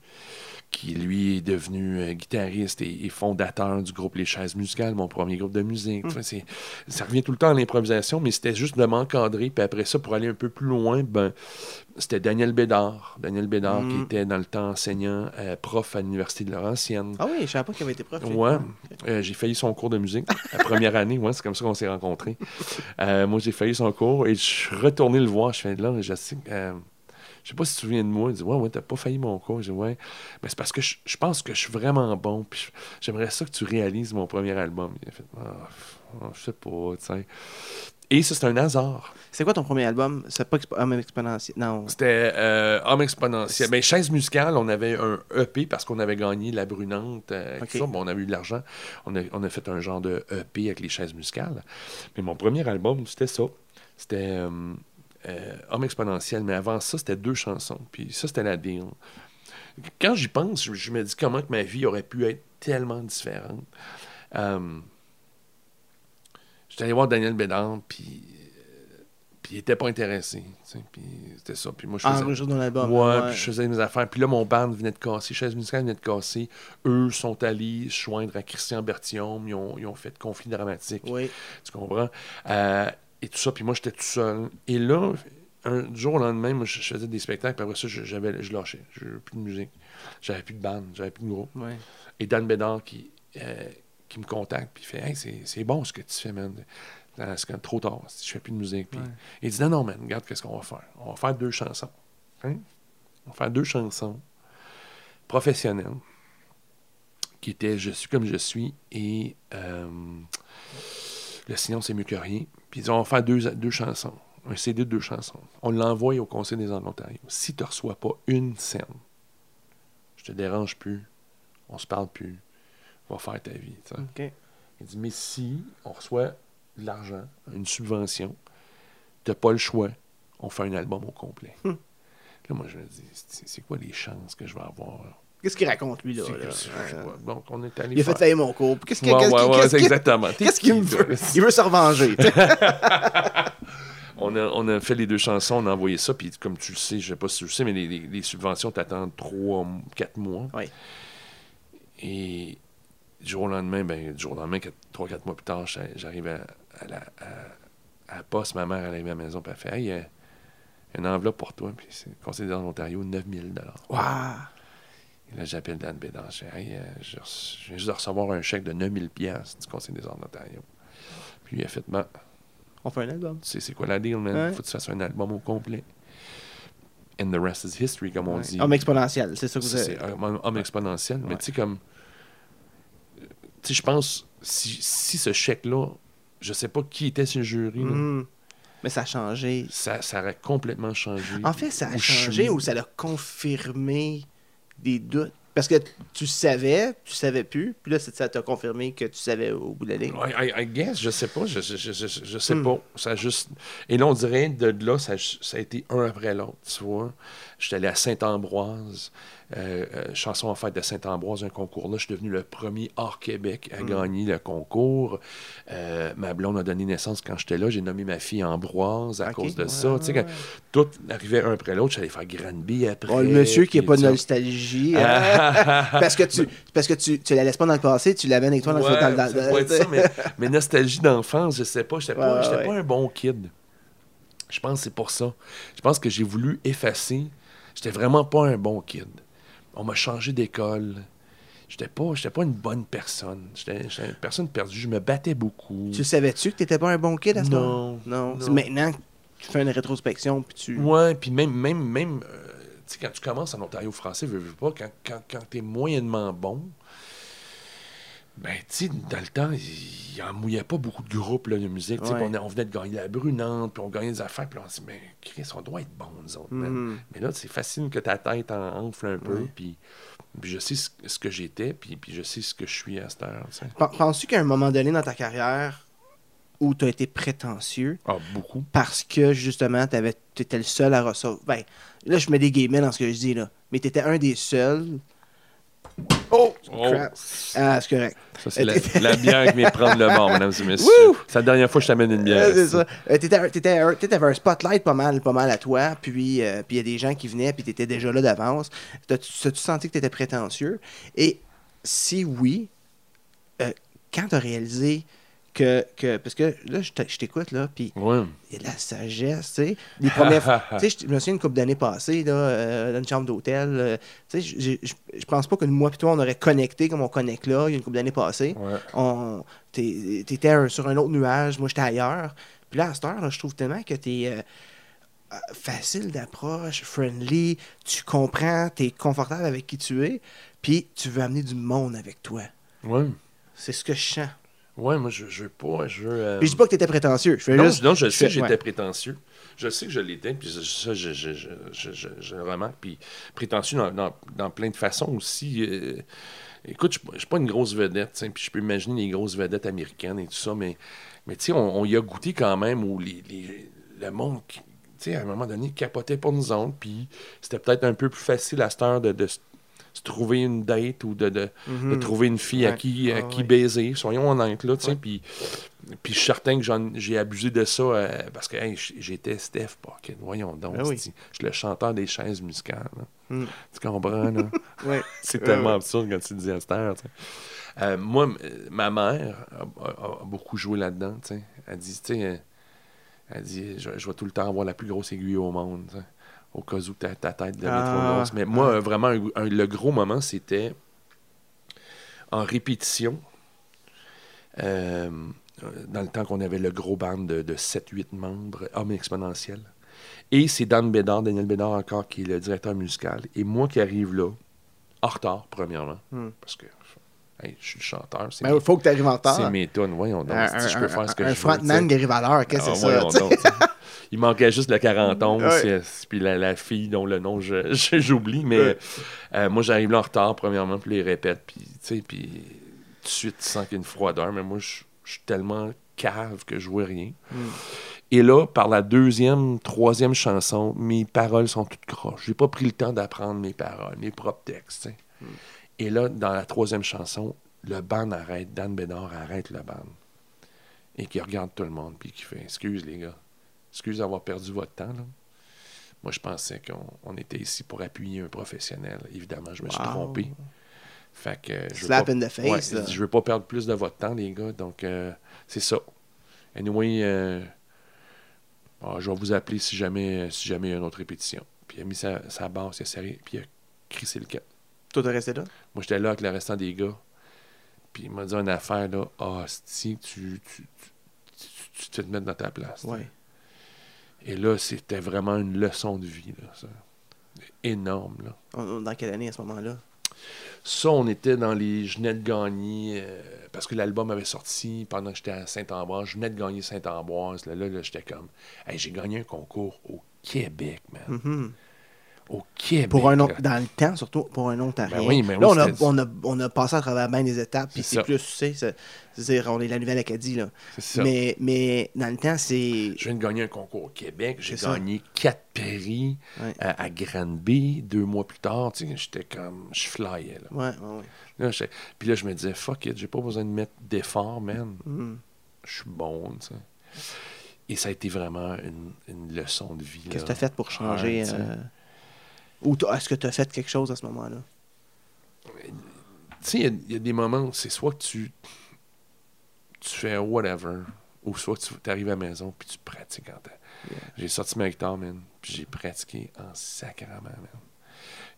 qui lui est devenu euh, guitariste et, et fondateur du groupe Les Chaises Musicales, mon premier groupe de musique. C'est- ça revient tout le temps à l'improvisation, mais c'était juste de m'encadrer. Puis après ça, pour aller un peu plus loin, ben, c'était Daniel Bédard. Daniel Bédard, qui Mm. était dans le temps enseignant, euh, prof à l'Université de Laurentienne. Ah oui, je savais pas qu'il avait été prof. Ouais. Euh, j'ai failli son cours de musique la première année, ouais, c'est comme ça qu'on s'est rencontrés. Moi, j'ai failli son cours et je suis retourné le voir. Je fais là, je je sais pas si tu te souviens de moi. Il dit Ouais, ouais, t'as pas failli mon cours. Je dis Ouais, mais c'est parce que je, je pense que je suis vraiment bon. Puis j'aimerais ça que tu réalises mon premier album. Il a fait Ah, pff, Je sais pas, tu sais. Et ça, c'est un hasard. C'est quoi ton premier album? C'est pas Homme exponentiel. Non. C'était euh, Homme exponentiel. Mais chaise musicale, on avait un EP parce qu'on avait gagné la Brunante. euh, ça. Bon, on avait eu de l'argent. On a, on a fait un genre de EP avec les chaises musicales. Mais mon premier album, c'était ça. C'était euh, euh, Homme exponentiel. Mais avant ça, c'était deux chansons. Puis ça, c'était la deal. Quand j'y pense, je, je me dis comment que ma vie aurait pu être tellement différente. Euh, J'étais allé voir Daniel Bédard, puis euh, puis il était pas intéressé. Puis c'était ça. Puis moi, je faisais... Album. Ouais, puis je faisais mes affaires. Puis là, mon band venait de casser, chaise musicale venait de casser. Eux sont allés se joindre à Christian Berthiaume. Ils ont, ils ont fait conflit dramatique. Oui. Tu comprends? Euh, et tout ça. Puis moi, j'étais tout seul. Et là, un du jour au lendemain, moi, je je faisais des spectacles. Puis après ça, je- j'avais, je lâchais. Plus de musique. J'avais plus de band. J'avais plus de groupe. Ouais. Et Dan Bédard qui, euh, qui me contacte, puis il fait Hey, c'est, c'est bon ce que tu fais, man. Là, C'est quand trop tard, je fais plus de musique. Puis Ouais. il dit Non, non, man, regarde, qu'est-ce qu'on va faire On va faire deux chansons. Hein? On va faire deux chansons professionnelles qui étaient Je suis comme je suis et euh, Le silence c'est mieux que rien. Puis ils ont on va faire deux, deux chansons. Un CD de deux chansons. On l'envoie au Conseil des Arts de l'Ontario. Si tu ne reçois pas une scène, je te dérange plus, on se parle plus, va faire ta vie. tu sais. OK. Il dit, mais si on reçoit de l'argent, une subvention, t'as pas le choix, on fait un album au complet. Hmm. Là, moi, je me dis, c'est quoi les chances que je vais avoir? Qu'est-ce qu'il raconte, lui, là? Ouais. Donc, on est allé Il a fait faillir mon cours. Qu'est-ce qu'il Ouais, ouais, exactement. Qu'est-ce qu'il veut? Il veut se revenger. <laughs> <laughs> On a, on a fait les deux chansons, on a envoyé ça, puis comme tu le sais, je sais pas si tu le sais, mais les, les- les subventions t'attendent 3, 4 mois. Oui. Et du jour au lendemain, ben, du jour au lendemain, 3, 4 mois plus tard, j'a- j'arrive à, à la, à, à la poste, ma mère elle arrive à la maison, puis elle fait Hey, euh, une enveloppe pour toi, puis c'est Conseil de l'Ontario, 9000 Wow. Là, j'appelle Dan fais Hey, euh, je, viens juste de recevoir un chèque de 9000 pièces du Conseil des Arts de l'Ontario. Puis il a fait Ben, On fait un album. tu sais, c'est quoi la deal, man? Ouais. Faut que tu fasses un album au complet. And the rest is history, comme on Ouais. dit. Homme exponentiel, c'est ça que vous avez. c'est un homme exponentiel. Mais tu sais, comme. Tu sais, je pense, si, si ce chèque-là, je sais pas qui était le jury, là, Mhm. Mais ça a changé. ça, ça aurait complètement changé. En fait, ça a changé ou ça l'a confirmé des doutes? Parce que tu savais, tu savais plus, puis là, ça t'a confirmé que tu savais au bout de la ligne. I, guess, je sais pas, je, je, je, je, je sais Hmm. pas. Ça juste... Et là, on dirait, de là, ça, ça a été un après l'autre, tu vois. J'étais allé à Saint-Ambroise, euh, euh, chanson en fête de Saint-Ambroise, un concours là. Je suis devenu le premier hors Québec à Hmm. gagner le concours. Euh, ma blonde a donné naissance quand j'étais là. J'ai nommé ma fille Ambroise à cause de ouais, ça. Tu sais, ouais, quand ouais. tout arrivait un après l'autre, j'allais faire Granby après. Bon, le monsieur qui n'a pas de nostalgie. hein, <laughs> parce que tu parce que tu, tu la laisses pas dans le passé, tu l'amènes avec toi dans le dans, ça, mais, mais nostalgie d'enfance, je sais pas. J'étais pas, pas un bon kid. Je pense que c'est pour ça. Je pense que j'ai voulu effacer. J'étais vraiment pas un bon kid. On m'a changé d'école. J'étais pas, j'étais pas une bonne personne. J'étais, une personne perdue. Je me battais beaucoup. Tu savais-tu que t'étais pas un bon kid à ce Non. moment Non. Non. C'est maintenant que tu fais une rétrospection puis tu. Ouais, puis même, même, même euh, tu sais, quand tu commences en Ontario français, veux, veux pas, quand, quand, quand tu es moyennement bon, ben, tu sais, dans le temps, il en mouillait pas beaucoup de groupes là, de musique. Ouais. On, on venait de gagner la Brunante, puis on gagnait des affaires, puis on se dit, mais Chris, on doit être bons, nous autres. man. Mhm. Mais là, c'est facile que ta tête en enfle un peu, puis, je sais ce, ce que j'étais, puis, je sais ce que je suis à cette heure. Penses-tu qu'à un moment donné dans ta carrière où tu as été prétentieux Ah, beaucoup. parce que justement tu étais le seul à recevoir. Ben, là, je mets des guillemets dans ce que je dis, là. Mais tu étais un des seuls. Oh! Oh. Crap. Ah, c'est correct. Ça, c'est la, <laughs> la bière qui vient prendre le bord, mesdames et messieurs. C'est la dernière fois que je t'amène une bière. C'est ça. Euh, t'étais un- spotlight pas mal, pas mal à toi, puis euh, il y a des gens qui venaient, puis t'étais déjà là d'avance. T'as-tu senti que t'étais prétentieux? Et si oui, euh, quand t'as réalisé que, que... Parce que là, je t'écoute, là, puis Ouais. il y a de la sagesse, tu sais. Les premières. <laughs> Tu sais, je- me souviens une couple d'années passées, là, euh, dans une chambre d'hôtel, euh, tu sais, je- pense pas que moi et toi, on aurait connecté comme on connecte là, il y a une couple d'années passées Ouais. on t'étais un- sur un autre nuage, moi j'étais ailleurs. Puis là, à cette heure, là, je trouve tellement que t'es euh, euh, facile d'approche, friendly, tu comprends, t'es confortable avec qui tu es, puis tu veux amener du monde avec toi. C'est ce que je sens. Ouais, moi, je, je veux pas. Je veux. euh, Puis je dis pas que t'étais prétentieux. Je fais Non, juste. je- non, je sais que j'étais ouais. prétentieux. Je sais que je l'étais, puis ça, je, je, remarque. Puis prétentieux dans, dans, dans plein de façons aussi. euh, écoute, je suis pas une grosse vedette, tu puis je peux imaginer les grosses vedettes américaines et tout ça, mais, mais tu sais, on, on y a goûté quand même où les, les- le monde, qui- tu sais, à un moment donné, capotait pour nous autres, puis c'était peut-être un peu plus facile à cette heure de, de se trouver une date ou de, de, de trouver une fille à qui, à Ah, qui ouais. baiser. Soyons honnêtes, là, tu sais. Puis, puis je suis certain que j'en- j'ai abusé de ça euh, parce que hey, j'étais Steph Pocket. Voyons donc. Ben oui. c'ti. Je suis le chanteur des chaises musicales. là. Mm. Tu comprends, là? <laughs> Ouais. <laughs> C'est tellement ouais. absurde quand tu dis à cette heure. Euh, moi, ma mère a, a- a beaucoup joué là-dedans. Elle dit, tu sais, euh, elle dit, je, je vais tout le temps avoir la plus grosse aiguille au monde. Au cas où ta, ta tête devient Ah, trop grosse. Mais moi, vraiment, un- un- le gros moment, c'était en répétition. euh, dans le temps qu'on avait le gros band de, de 7-8 membres, hommes exponentiels. Et c'est Dan Bédard, Daniel Bédard encore, qui est le directeur musical. Et moi qui arrive là, en retard, premièrement, Hmm. parce que hey, je suis le chanteur, c'est Ben, il faut que tu arrives en c'est retard. mes tunes. Voyons donc, Un, si je peux faire ce que un je veux. frontman à l'heure, qu'est-ce que Ah, c'est ça? donc. <laughs> Il manquait juste le 40 Ouais. c'est- puis la, la fille dont le nom <laughs> j'oublie, mais Ouais. euh, moi j'arrive là en retard, premièrement, puis les répète, puis tu sais, puis tout de suite tu sens qu'il y a une froideur, mais moi je suis tellement cave que je vois rien. Mm. Et là, par la deuxième, troisième chanson, mes paroles sont toutes croches. J'ai pas pris le temps d'apprendre mes paroles, mes propres textes. tu sais. Mm. Et là, dans la troisième chanson, le band arrête, Dan Bédard arrête le band. Et qui regarde tout le monde, puis qui fait Excuse les gars, excuse d'avoir perdu votre temps. Là. Moi, je pensais qu'on on était ici pour appuyer un professionnel. Évidemment, je me suis trompé. Fait que je veux Slap pas- in the face, Ouais, je veux pas perdre plus de votre temps, les gars. Donc, euh, c'est ça. Anyway, euh, ah, je vais vous appeler si jamais, si jamais il y a une autre répétition. Puis il a mis sa, sa basse, il a serré, puis il a crissé le camp. Toi, t'es resté là? Moi, j'étais là avec le restant des gars. Puis il m'a dit une affaire, là. Ah, si tu, tu, tu, tu- te fais te mettre dans ta place. Ouais. Et là, c'était vraiment une leçon de vie, là, ça. Énorme, là. Dans quelle année à ce moment-là? Ça, on était dans les. Je venais de gagner. euh, parce que l'album avait sorti pendant que j'étais à Saint-Ambroise. Je venais de gagner Saint-Ambroise. Là, là, là, j'étais comme. Hey, j'ai gagné un concours au Québec, man. Mhm. Au Québec. Pour un là. autre, dans le temps, surtout pour un Ontarien. Ben oui, mais là, on, a, on, a, on a passé à travers bien des étapes, puis C'est plus, tu sais, c'est- c'est-à-dire, on est la Nouvelle-Acadie, là. C'est ça. Mais, mais dans le temps, c'est... Je viens de gagner un concours au Québec. J'ai ça. gagné quatre prix Ouais. à, à Granby deux mois plus tard. Tu sais, j'étais comme. Je flyais, là. Ouais, ouais, ouais. Là, Puis là, je me disais, fuck it, j'ai pas besoin de mettre d'effort, man. Mhm. Je suis bon, tu sais. Et ça a été vraiment une, une leçon de vie. Qu'est-ce que là. tu as fait pour changer... Euh, Ou est-ce que tu as fait quelque chose à ce moment-là? Tu sais, il y a- il y, a des moments où c'est soit que tu, tu fais whatever, ou soit tu arrives à la maison puis tu pratiques en temps. J'ai sorti ma guitare, man, puis j'ai pratiqué en sacrament, man.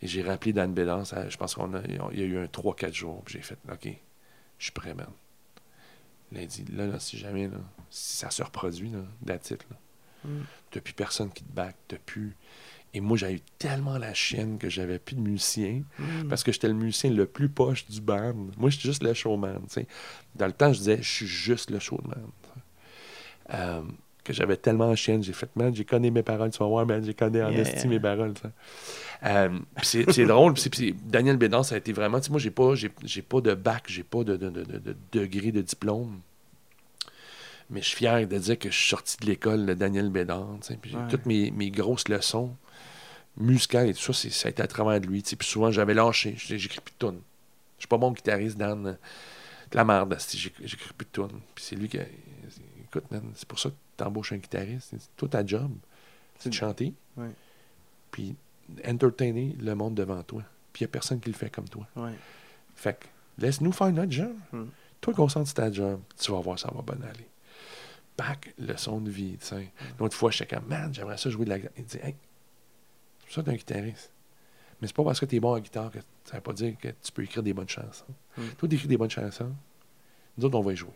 Et j'ai rappelé Dan Bédance, je pense qu'il y a eu un 3-4 jours, puis j'ai fait, OK, je suis prêt, man. Là, il dit, là, là si jamais, là, si ça se reproduit, là, la titre, là, mm. t'as plus personne qui te back, t'as plus... Et moi, j'avais eu tellement la chienne que j'avais plus de musicien mm. parce que j'étais le musicien le plus poche du band. Moi, j'étais juste le showman. Dans le temps, je disais, je suis juste le showman. Euh, que j'avais tellement la chienne, j'ai fait, man, j'ai connu mes paroles, tu vas voir, man, j'ai connu en estime mes paroles. Euh, c'est drôle. Pis Daniel Bédard, ça a été vraiment. Moi, j'ai pas, pas de bac, j'ai pas de, de, de, de, degré de diplôme. Mais je suis fier de dire que je suis sorti de l'école de Daniel Bédard. Puis toutes mes, mes, grosses leçons musicales et tout ça, ça a été à travers de lui. Puis souvent, j'avais lâché. J'écris plus de tunes. Je suis pas bon guitariste, dans De la merde, j'écris plus de tunes. Puis c'est lui qui. Écoute, man, c'est pour ça que tu embauches un guitariste. C'est tout ta job. C'est de chanter. Puis entertainer le monde devant toi. Puis il n'y a personne qui le fait comme toi. Ouais. Fait que laisse-nous faire notre job. Hmm. Toi, concentre ta job, tu vas voir, ça va bien aller. Back, leçon de vie, tu sais. Hmm. L'autre fois, j'étais comme, man, j'aimerais ça jouer de la guitare. Il dit, hey, ça, t'es un guitariste. Mais c'est pas parce que tu es bon en guitare que ça veut pas dire que tu peux écrire des bonnes chansons. Hmm. Toi, t'écris des bonnes chansons. Nous autres, on va y jouer.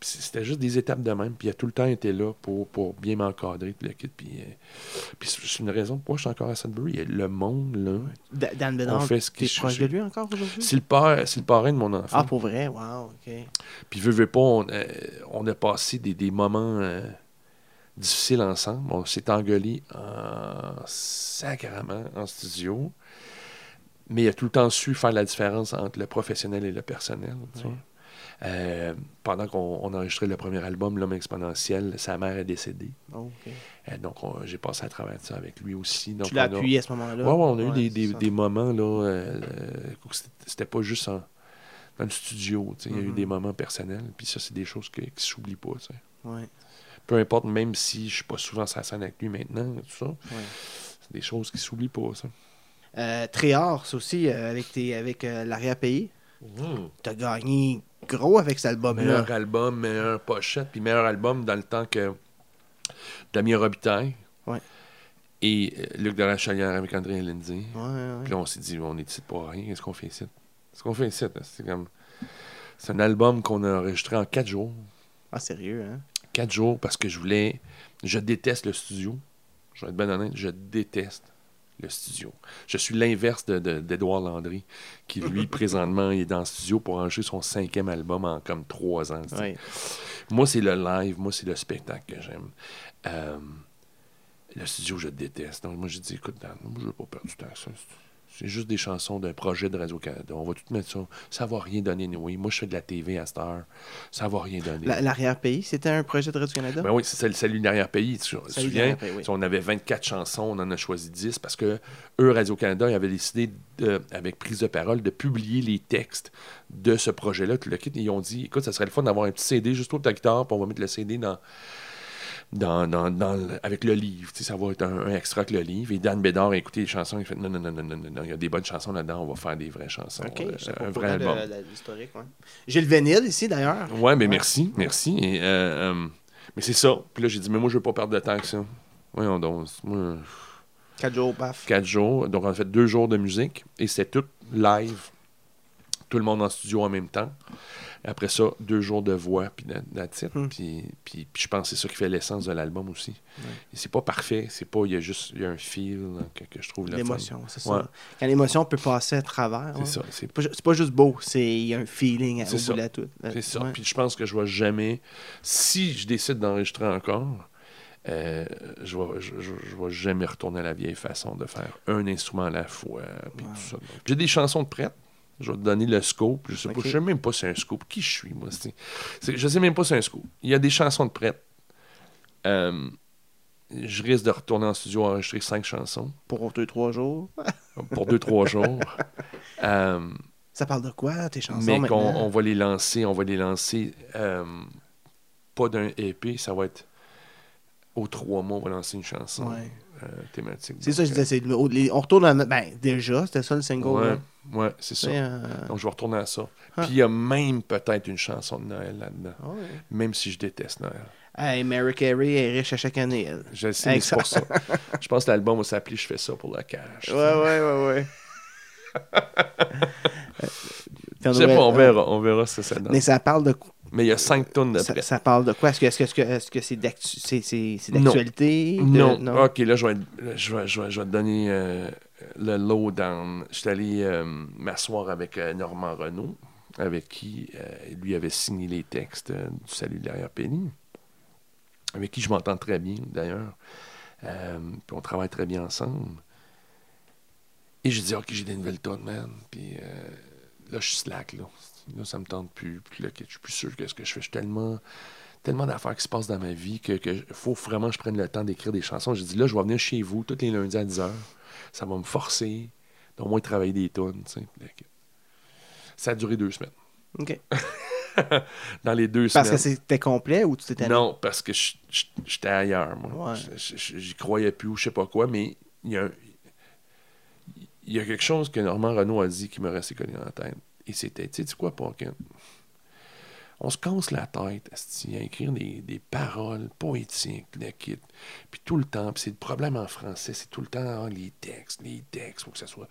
C'était juste des étapes de même. Puis il a tout le temps été là pour, pour bien m'encadrer. Puis, puis, euh, puis c'est une raison pourquoi je suis encore à Sudbury. Le monde, là. Dan Bédard, tu es proche de lui encore aujourd'hui? C'est le, père, le parrain de mon enfant. Ah, pour vrai? Wow, OK. Puis, veux, veux pas, on, euh, on a passé des, des moments euh, difficiles ensemble. On s'est engueulé en sacrament en studio. Mais il a tout le temps su faire la différence entre le professionnel et le personnel. Tu vois? Euh, pendant qu'on enregistrait le premier album, L'homme exponentiel, sa mère est décédée. Oh, euh, donc, j'ai passé à travers ça avec lui aussi. Donc, tu l'as appuyé à ce moment-là? Oui, ouais, on a eu des, des, moments, là, euh, c'était pas juste dans le studio, il y a eu des mm-hmm. moments personnels, puis ça, c'est des choses qui ne s'oublient pas. Ouais. Peu importe, même si je suis pas souvent sur la scène avec lui maintenant, tout ça, c'est des choses qui s'oublient pas, ça. Euh, Tréhors, aussi, avec, tes, avec l'arrière-pays. Mmh. Tu as gagné gros avec cet album-là. Meilleur album, meilleur pochette, puis meilleur album dans le temps que Damien Robitaille. Ouais. Et euh, Luc de la Chalière avec André Lindsay. Ouais, ouais. Puis on s'est dit, on est ici pour rien, qu'est-ce qu'on fait ici? Qu'est-ce qu'on fait ici? C'est comme. C'est un album qu'on a enregistré en quatre jours. Ah, sérieux, hein? Quatre jours parce que je voulais. Je déteste le studio. Je vais être bien honnête, je déteste le studio. Je suis l'inverse d'Edouard de, Landry, qui, lui, <laughs> présentement, est dans le studio pour enregistrer son cinquième album en comme trois ans. Moi, c'est le live, moi, c'est le spectacle que j'aime. Euh, le studio, je déteste. Donc, moi, j'ai dit, écoute, Dan, moi, je veux pas perdre du temps ça. C'est juste des chansons d'un projet de Radio-Canada. On va tout mettre ça. Ça va rien donner, oui. Moi, je fais de la TV à cette heure. Ça va rien donner. L'arrière-pays, c'était un projet de Radio-Canada? Ben oui, c'est Salut l'arrière-pays. Tu te souviens? On avait 24 chansons, on en a choisi 10 parce que eux, Radio-Canada, ils avaient décidé, avec prise de parole, de publier les textes de ce projet-là. Ils ont dit, écoute, ça serait le fun d'avoir un petit CD juste au ta guitare, puis on va mettre le CD dans dans, dans, dans, avec le livre. Ça va être un, extra avec le livre. Et Dan Bédard a écouté les chansons. Il fait non, non, non, non, non, non, il y a des bonnes chansons là-dedans. On va faire des vraies chansons. Euh, un vrai album. l'historique, ouais. J'ai le vinyle ici, d'ailleurs. Ouais, mais merci. Merci. Et, euh, euh, mais c'est ça. Puis là, j'ai dit, mais moi, je veux pas perdre de temps avec ça. Voyons donc. Moi... Quatre jours, paf. Quatre jours. Donc, on a fait deux jours de musique. Et c'est tout live. Tout le monde en studio en même temps. Après ça, deux jours de voix, puis titre. Hmm. Puis, puis, je pense que c'est ça qui fait l'essence de l'album aussi. Et c'est pas parfait, c'est pas, il y a juste il y a un feel que, que, je trouve L'émotion, c'est ça. Quand l'émotion peut passer à travers. C'est ça. C'est pas, pas, juste beau, c'est il y a un feeling à, au bout de tout. C'est ça. Puis je pense que je vais jamais, si je décide d'enregistrer encore, euh, je ne vais, je, je, jamais retourner à la vieille façon de faire un instrument à la fois. J'ai des chansons de prêtes. Je vais te donner le scope. Je ne sais, même pas si c'est un scope. Qui je suis, moi? je ne sais même pas si c'est un scope. Il y a des chansons de prête. Euh, je risque de retourner en studio enregistrer cinq chansons. Pour deux, trois jours? Pour deux, trois jours. <laughs> Euh, ça parle de quoi, tes chansons? Mais qu'on on va les lancer, on va les lancer euh, pas d'un EP, ça va être aux trois mois, on va lancer une chanson. Thématique. C'est ça, je disais. c'est le- on retourne à. Ben, déjà, c'était ça le single. Ouais, ouais, c'est ça. Euh, Donc, je vais retourner à ça. Ah. Puis, il y a même peut-être une chanson de Noël là-dedans. ah ouais. Même si je déteste Noël. Hey, Mary Carey est riche à chaque année, elle. Je sais, mais c'est pour ça. Je pense que l'album va s'appeler Je fais ça pour la cash. Ouais, ouais, ouais, <laughs> ouais. Je sais pas, on verra, on verra ce que ça donne. Mais ça parle de Mais il y a cinq tonnes ça, d'après. ça parle de quoi? Est-ce que c'est c'est c'est Non. d'actualité? De- Non. Ok, là, je vais, je vais, je vais- je vais te donner euh, le lowdown. Je suis allé euh, m'asseoir avec euh, Normand Renault, avec qui lui avait signé les textes du Salut de l'arrière-pénis, avec qui je m'entends très bien, d'ailleurs. Puis on travaille très bien ensemble. Et je dis, OK, j'ai des nouvelles tonnes, man. Puis là, je suis slack, là. Là, ça me tente plus. Puis là, je suis plus sûr que ce que je fais. Je suis tellement tellement d'affaires qui se passent dans ma vie que, que faut vraiment que je prenne le temps d'écrire des chansons. J'ai dit là, je vais venir chez vous tous les lundis à 10h. Ça va me forcer d'au moins travailler des tonnes. Ça a duré deux semaines. OK. <laughs> Dans les deux Parce que semaines. c'était complet ou tu t'étais Non, parce que j'étais ailleurs, moi. Ouais. J'y croyais plus ou je sais pas quoi, mais il y a, un- il y a quelque chose que Normand Renault a dit qui me restait collé dans la tête. Et c'était, tu sais quoi, Paquin? On se casse la tête à écrire des, des paroles poétiques, le kit. Puis tout le temps, puis c'est le problème en français, c'est tout le temps ah, les textes, les textes, faut que ça soit.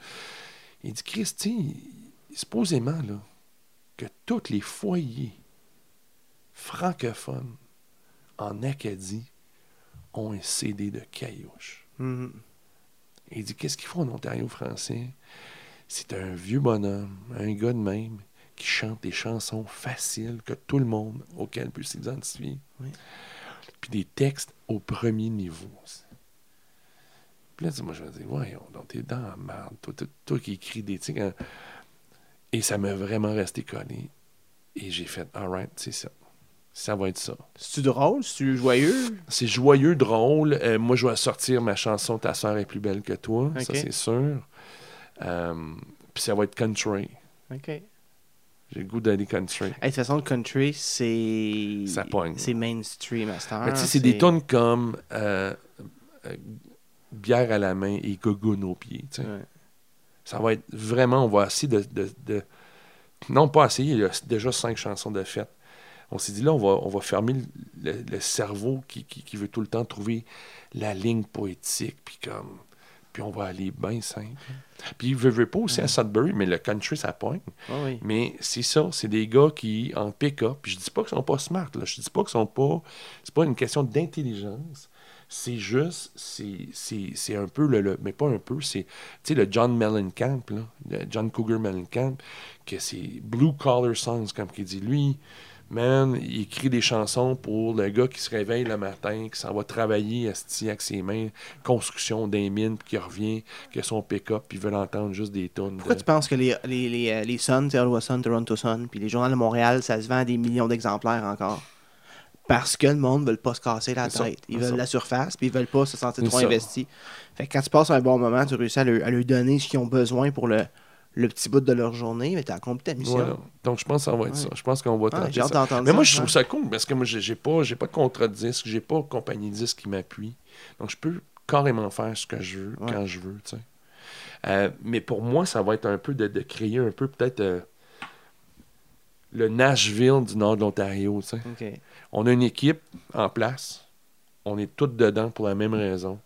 Il dit, Christy, supposément, là, que tous les foyers francophones en Acadie ont un CD de caillouche. Mhm. Et il dit Qu'est-ce qu'ils font en Ontario français? C'est un vieux bonhomme, un gars de même, qui chante des chansons faciles que tout le monde auquel peut s'identifier. Oui. Puis des textes au premier niveau. Puis là, moi, je me dis Voyons, donc t'es dans la merde. Toi, toi, toi qui écris des trucs. hein. Et ça m'a vraiment resté collé. Et j'ai fait Alright, c'est ça. Ça va être ça. C'est-tu drôle? C'est-tu joyeux? C'est joyeux, drôle. Euh, moi, je vais sortir ma chanson Ta sœur est plus belle que toi. Ça, c'est sûr. Euh, Puis ça va être country. OK. J'ai le goût d'aller country. Hey, de toute façon, le country, c'est. Ça pogne. C'est mainstream à heure. Mais tu sais, c'est des tonnes comme euh, euh, Bière à la main et Gogoon aux pieds. tu sais. Ouais. Ça va être vraiment, on va essayer de. de- de- Non, pas essayer, il y a déjà cinq chansons de fête. On s'est dit là, on va, on va fermer le, le- le cerveau qui, qui- qui veut tout le temps trouver la ligne poétique, puis comme. Puis on va aller bien simple. Puis il veut, veut pas aussi à Sudbury, mais le country, ça pogne. Ah oui. Mais c'est ça, c'est des gars qui, en pick-up, puis je dis pas qu'ils sont pas smart, là. je dis pas qu'ils sont pas... C'est pas une question d'intelligence, c'est juste, c'est, c'est, c'est un peu le, le- Mais pas un peu, c'est... Tu sais, le John Mellencamp, là, le John Cougar Mellencamp, que c'est Blue Collar Songs, comme qu'il dit. Lui, man, il écrit des chansons pour le gars qui se réveille le matin, qui s'en va travailler esti, avec ses mains, construction des mines, puis qui revient, qui a son pick-up, puis il veut l'entendre juste des tonnes. Pourquoi de... tu penses que les, les, les, euh, les Sun, tu sais, Ottawa Sun, Toronto Sun, puis les journaux de Montréal, ça se vend à des millions d'exemplaires encore? Parce que le monde ne veut pas se casser la tête. Ils veulent la surface, puis ils veulent pas se sentir trop investis. Fait que quand tu passes un bon moment, tu réussis à à leur donner ce qu'ils ont besoin pour le, le petit bout de leur journée, mais tu as accompli ta mission. Voilà. Donc, je pense que ça va être Ouais. ça. Je pense qu'on va Ah, tenter j'ai hâte ça. Mais moi, je ouais. trouve ça cool parce que moi, j'ai pas, j'ai pas de contrat de disque, j'ai pas de compagnie de disque qui m'appuie. Donc, je peux carrément faire ce que je veux Ouais. quand je veux, tu sais. Euh, mais pour moi, ça va être un peu de, de créer un peu peut-être euh, le Nashville du nord de l'Ontario, tu sais. OK. On a une équipe en place. On est tous dedans pour la même raison.